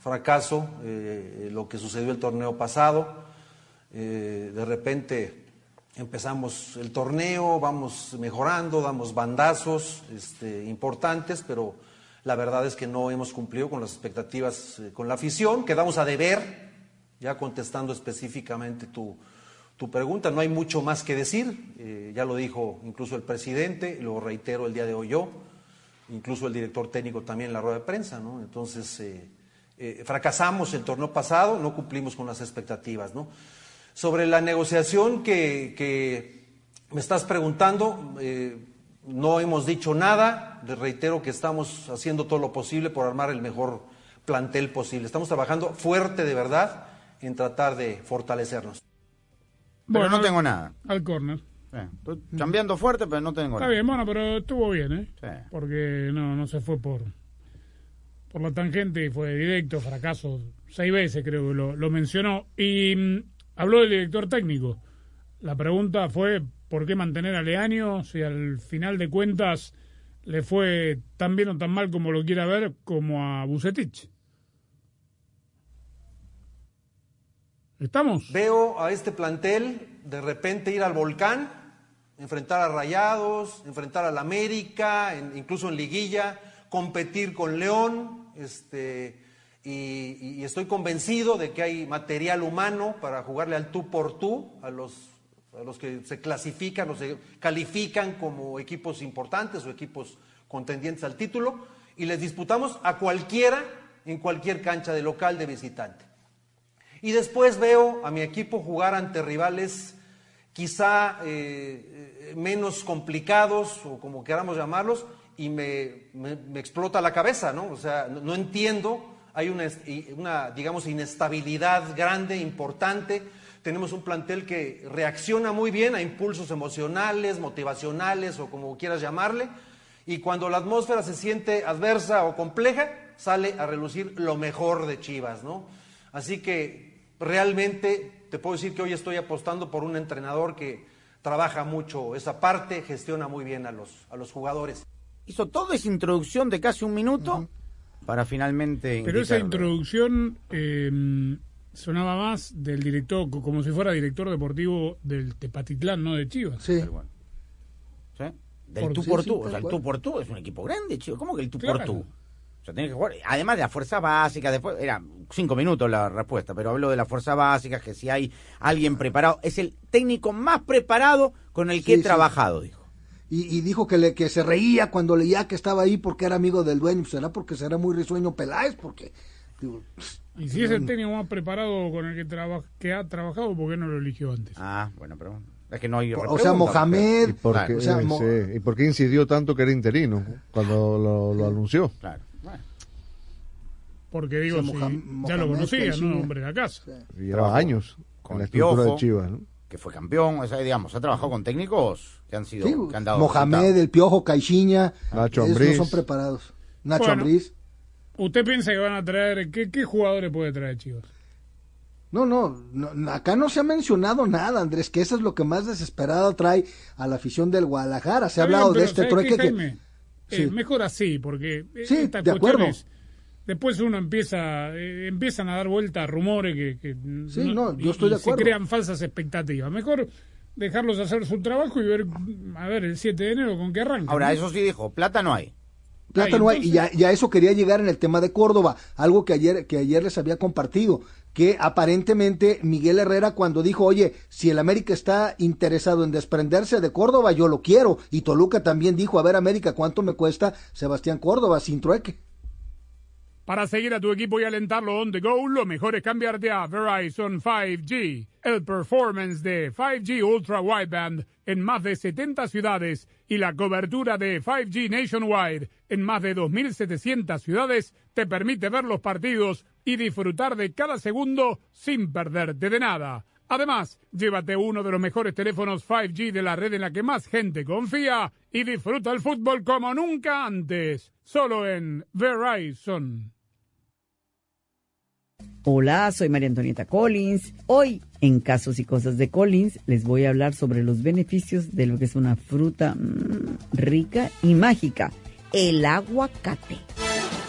fracaso, eh, lo que sucedió el torneo pasado. Eh, de repente empezamos el torneo, vamos mejorando, damos bandazos este, importantes, pero la verdad es que no hemos cumplido con las expectativas eh, con la afición. Quedamos a deber, ya contestando específicamente tu, tu pregunta, no hay mucho más que decir. Eh, ya lo dijo incluso el presidente, lo reitero el día de hoy yo, incluso el director técnico también en la rueda de prensa. ¿no? Entonces, eh, eh, fracasamos el torneo pasado, no cumplimos con las expectativas. ¿no? Sobre la negociación que, que me estás preguntando, eh, no hemos dicho nada, les reitero que estamos haciendo todo lo posible por armar el mejor plantel posible. Estamos trabajando fuerte de verdad en tratar de fortalecernos. Pero no tengo nada. Al córner. Eh, estoy cambiando fuerte, pero no tengo Está nada. bien, bueno, pero estuvo bien, ¿eh? Sí. Porque no, no se fue por, por la tangente y fue directo, fracaso. Seis veces creo que lo, lo mencionó. Y mm, habló del director técnico. La pregunta fue, ¿por qué mantener a Leaño si al final de cuentas le fue tan bien o tan mal como lo quiera ver como a Bucetich? ¿Estamos? Veo a este plantel de repente ir al volcán, enfrentar a Rayados, enfrentar al América, incluso en liguilla, competir con León, este, y, estoy convencido de que hay material humano para jugarle al tú por tú a los, los que se clasifican o se califican como equipos importantes o equipos contendientes al título, y les disputamos a cualquiera en cualquier cancha de local de visitante. Y después veo a mi equipo jugar ante rivales quizá eh, menos complicados o como queramos llamarlos y me, explota la cabeza, ¿no? O sea, no, entiendo, hay una, digamos, inestabilidad grande, importante. Tenemos un plantel que reacciona muy bien a impulsos emocionales, motivacionales o como quieras llamarle, y cuando la atmósfera se siente adversa o compleja, sale a relucir lo mejor de Chivas, ¿no? Así que realmente te puedo decir que hoy estoy apostando por un entrenador que trabaja mucho esa parte, gestiona muy bien a los, a los jugadores. Hizo toda esa introducción de casi un minuto para finalmente. Pero esa introducción eh, sonaba más del director, co- como si fuera director deportivo del Tepatitlán, no de Chivas. Sí. ¿Sí? Del Por- tú sí, por tú. o sea, el tú por tú es un equipo grande, chico. ¿Cómo que el tú por tú? O sea, tenés que jugar. Además de la fuerza básica, después. Era cinco minutos la respuesta, pero hablo de la fuerza básica, que si hay alguien preparado. Es el técnico más preparado con el que Sí, he sí. trabajado, dijo. Y, y dijo que, le, que se reía cuando leía que estaba ahí porque era amigo del dueño. Será porque será muy risueño Peláez, porque Y si es el técnico más preparado con el que, traba- que ha trabajado, ¿por qué no lo eligió antes? Ah, bueno, pero es que no hay O sea, Mohamed, ¿Y por, qué, o sea, eh, Mo- sí, ¿Y por qué incidió tanto que era interino cuando lo, lo anunció? Claro. Bueno. Porque digo, Sí, si Mohamed- ya lo conocía, ¿no? Caixinha. Hombre de la casa. Y lleva años con la el estructura de Piojo, Chivas. ¿no? que fue campeón, o sea, digamos, ha trabajado con técnicos que han sido, Sí, que han dado Mohamed, resultados. el Piojo, Caixinha, Nacho Ambriz. no son preparados. Nacho Bueno. Ambriz. ¿Usted piensa que van a traer, qué, qué jugadores puede traer Chivas? No, no, no, acá no se ha mencionado nada, Andrés, que eso es lo que más desesperado trae a la afición del Guadalajara. Se ha bien, hablado de este ¿sabes trueque que... Jaime? Sí. Eh, mejor así, porque eh, Sí, estas de acuerdo. después uno empieza, eh, empiezan a dar vueltas rumores que, que Sí, no, yo y- estoy de acuerdo. se crean falsas expectativas. Mejor dejarlos hacer su trabajo y ver, a ver, el 7 de enero con qué arranca. Ahora, ¿no? eso sí dijo, plata no hay. Plata no hay, y ya, ya eso quería llegar en el tema de Córdoba, algo que ayer, que ayer les había compartido, que aparentemente Miguel Herrera cuando dijo, oye, si el América está interesado en desprenderse de Córdoba, yo lo quiero, y Toluca también dijo, a ver América, ¿cuánto me cuesta Sebastián Córdoba sin trueque? Para seguir a tu equipo y alentarlo on the go, lo mejor es cambiarte a Verizon 5G, el performance de 5G Ultra Wideband en más de 70 ciudades y la cobertura de 5G Nationwide en más de 2.700 ciudades te permite ver los partidos y disfrutar de cada segundo sin perderte de nada. Además, llévate uno de los mejores teléfonos 5G de la red en la que más gente confía y disfruta el fútbol como nunca antes, solo en Verizon. Hola, soy María Antonieta Collins. Hoy, en Casos y Cosas de Collins, les voy a hablar sobre los beneficios de lo que es una fruta mm, rica y mágica, el aguacate.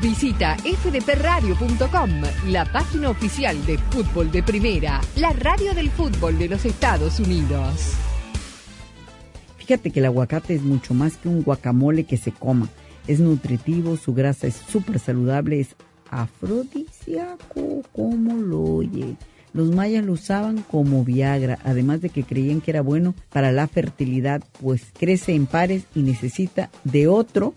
Visita fdpradio.com, la página oficial de fútbol de primera, la radio del fútbol de los Estados Unidos. Fíjate que el aguacate es mucho más que un guacamole que se coma. Es nutritivo, su grasa es súper saludable, es afrodisíaco, como lo oye. Los mayas lo usaban como Viagra, además de que creían que era bueno para la fertilidad, pues crece en pares y necesita de otro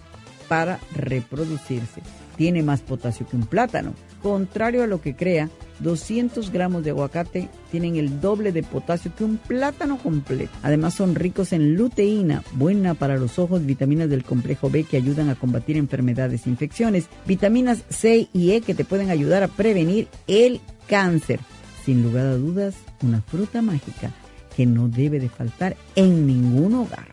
para reproducirse. Tiene más potasio que un plátano. Contrario a lo que crea, 200 gramos de aguacate tienen el doble de potasio que un plátano completo. Además son ricos en luteína, buena para los ojos, vitaminas del complejo B que ayudan a combatir enfermedades e infecciones, vitaminas C y E que te pueden ayudar a prevenir el cáncer. Sin lugar a dudas, una fruta mágica que no debe de faltar en ningún hogar.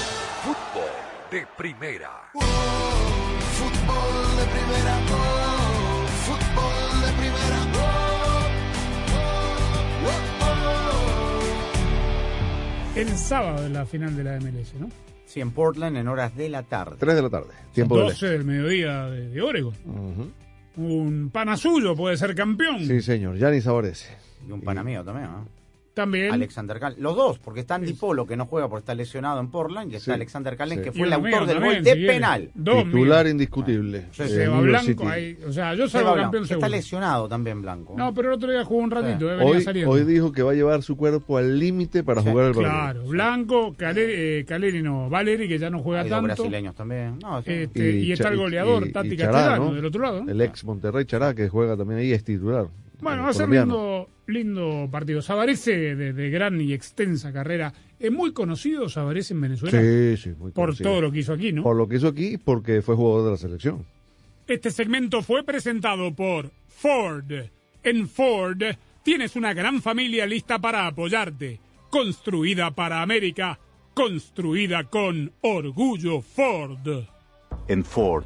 Fútbol de primera. Fútbol de primera, oh, fútbol de primera, oh, El sábado en la final de la MLS, ¿no? Sí, en Portland en horas de la tarde. 3 de la tarde, tiempo del 12 del mediodía de, de Oregon. Un pana suyo puede ser campeón. Sí, señor, ya ni saborece. Y un pana mío también, ¿no? También. Alexander Callens. Los dos, porque está Andy Polo, que no juega porque está lesionado en Portland, y está Sí. Alexander Callens, Sí. que Y fue el autor mío del también, gol de si penal. Dos Titular indiscutible. Sí, sí. Seba New York Blanco ahí. O sea, yo salgo Blanco, campeón que seguro. está lesionado también Blanco. No, pero el otro día jugó un ratito, eh, venía Hoy, saliendo. hoy dijo que va a llevar su cuerpo al límite para jugar el partido. Claro, Blanco, Caleri, eh, Caleri no, Valeri, que ya no juega tanto. brasileños también. No, sí. Este, y, está el goleador, Tati Castellano, ¿no? del otro lado. El ex Monterrey Chará, que juega también ahí, es titular. Bueno, va a ser lindo, lindo partido. Sabarese, de, de gran y extensa carrera, es muy conocido Sabarese en Venezuela. Sí, sí, muy Por conocido. todo lo que hizo aquí, ¿no? Por lo que hizo aquí, porque fue jugador de la selección. Este segmento fue presentado por Ford. En Ford tienes una gran familia lista para apoyarte. Construida para América. Construida con orgullo Ford. En Ford,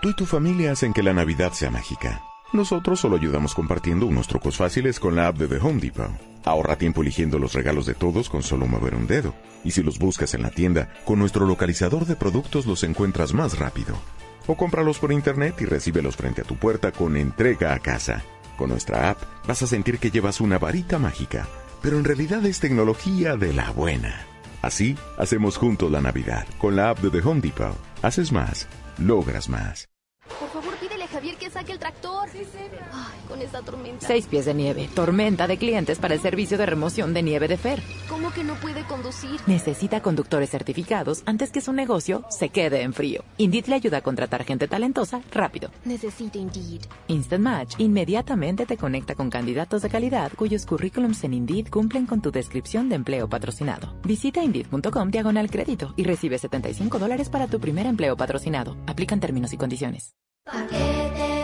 Tú y tu familia hacen que la Navidad sea mágica. Nosotros solo ayudamos compartiendo unos trucos fáciles con la app de The Home Depot. Ahorra tiempo eligiendo los regalos de todos con solo mover un dedo. Y si los buscas en la tienda, con nuestro localizador de productos los encuentras más rápido. O cómpralos por internet y recíbelos frente a tu puerta con entrega a casa. Con nuestra app vas a sentir que llevas una varita mágica, pero en realidad es tecnología de la buena. Así hacemos juntos la Navidad. Con la app de The Home Depot. Haces más, logras más. Por favor, pídele a Javier que saque el tractor. Ay, con esta tormenta. Seis pies de nieve. Tormenta de clientes para el servicio de remoción de nieve de Fer. ¿Cómo que no puede conducir? Necesita conductores certificados antes que su negocio se quede en frío. Indeed le ayuda a contratar gente talentosa rápido. Necesito Indeed. Instant Match inmediatamente te conecta con candidatos de calidad cuyos currículums en Indeed cumplen con tu descripción de empleo patrocinado. Visita Indeed.com diagonal crédito y recibe 75 dólares para tu primer empleo patrocinado. Aplican términos y condiciones. Paquete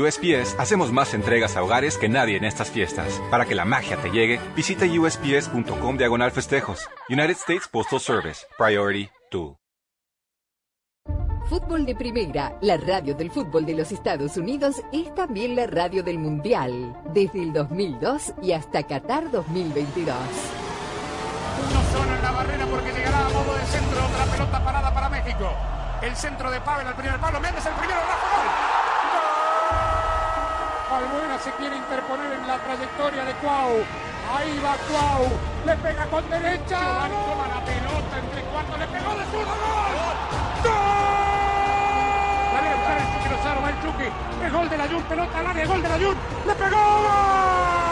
USPS hacemos más entregas a hogares que nadie en estas fiestas. Para que la magia te llegue, visita usps.com diagonal festejos. United States Postal Service. Priority 2. Fútbol de Primera, la radio del fútbol de los Estados Unidos, es también la radio del Mundial, desde el 2002 y hasta Qatar 2022. Uno solo en la barrera porque llegará a modo de centro. Otra pelota parada para México. El centro de Pavel al primer palo. Méndez el primero. Rafa gol. Albuena se quiere interponer en la trayectoria de Cuau. Ahí va Cuau. Le pega con derecha. Giovanni toma la pelota entre cuartos. Le pegó de zurdo. ¡Gol! ¡Gol! Sale a buscar el Chucky Lozano. Va el Chucky. El gol de la Jun. Pelota al área. Gol de la Jun. Le pegó. ¡Gol!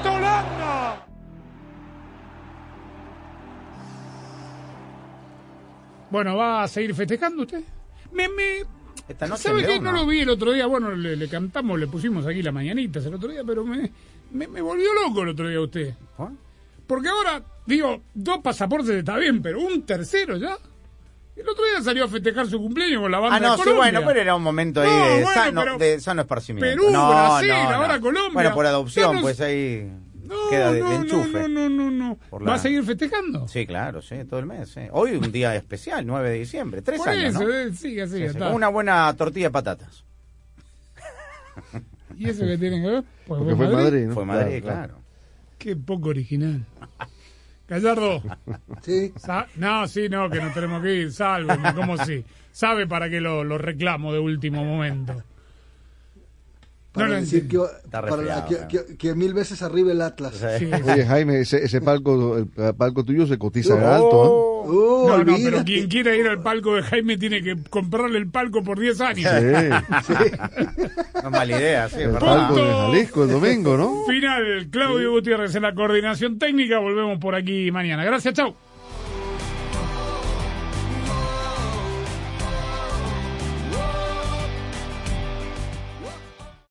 Bueno, ¿va a seguir festejando usted? Me, me... Esta noche ¿Sabe? León, No lo vi el otro día. Bueno, le, le cantamos, le pusimos aquí las mañanitas el otro día, pero me, me, me volvió loco el otro día usted. Porque ahora, digo, dos pasaportes está bien, pero un tercero ya. El otro día salió a festejar su cumpleaños con la banda Ah, no, de sí, bueno, pero era un momento ahí No, de, bueno, sano, de sano esparcimiento. Perú, no, Brasil, no, ahora Colombia. Bueno, por adopción, pues ahí No, queda de, no, de enchufe. no, no, no, no. ¿Va a seguir festejando? Sí, claro, sí, todo el mes. sí. Hoy un día especial, 9 de diciembre, tres Por años, eso, ¿no? eh, siga, Sí, una buena tortilla de patatas. ¿Y eso qué tiene que ver? Pues Porque fue Madrid, ¿no? Fue Madrid, Claro, claro. Qué poco original. Gallardo. Sí. Sa- no, sí, no, que nos tenemos que ir. Sálveme, ¿cómo sí? Sabe para qué lo, lo reclamo de último momento. Para No decir que, para que, que- que mil veces arriba el Atlas. Sí, Oye, Jaime, ese, ese palco, el palco tuyo se cotiza Oh. alto, ¿eh? Oh, no, no, pero quien quiera ir al palco de Jaime tiene que comprarle el palco por 10 años. Sí. No es mala idea, sí, El palco de Jalisco el domingo, ¿no? Final, Claudio Gutiérrez en la coordinación técnica. Volvemos por aquí mañana. Gracias, chau.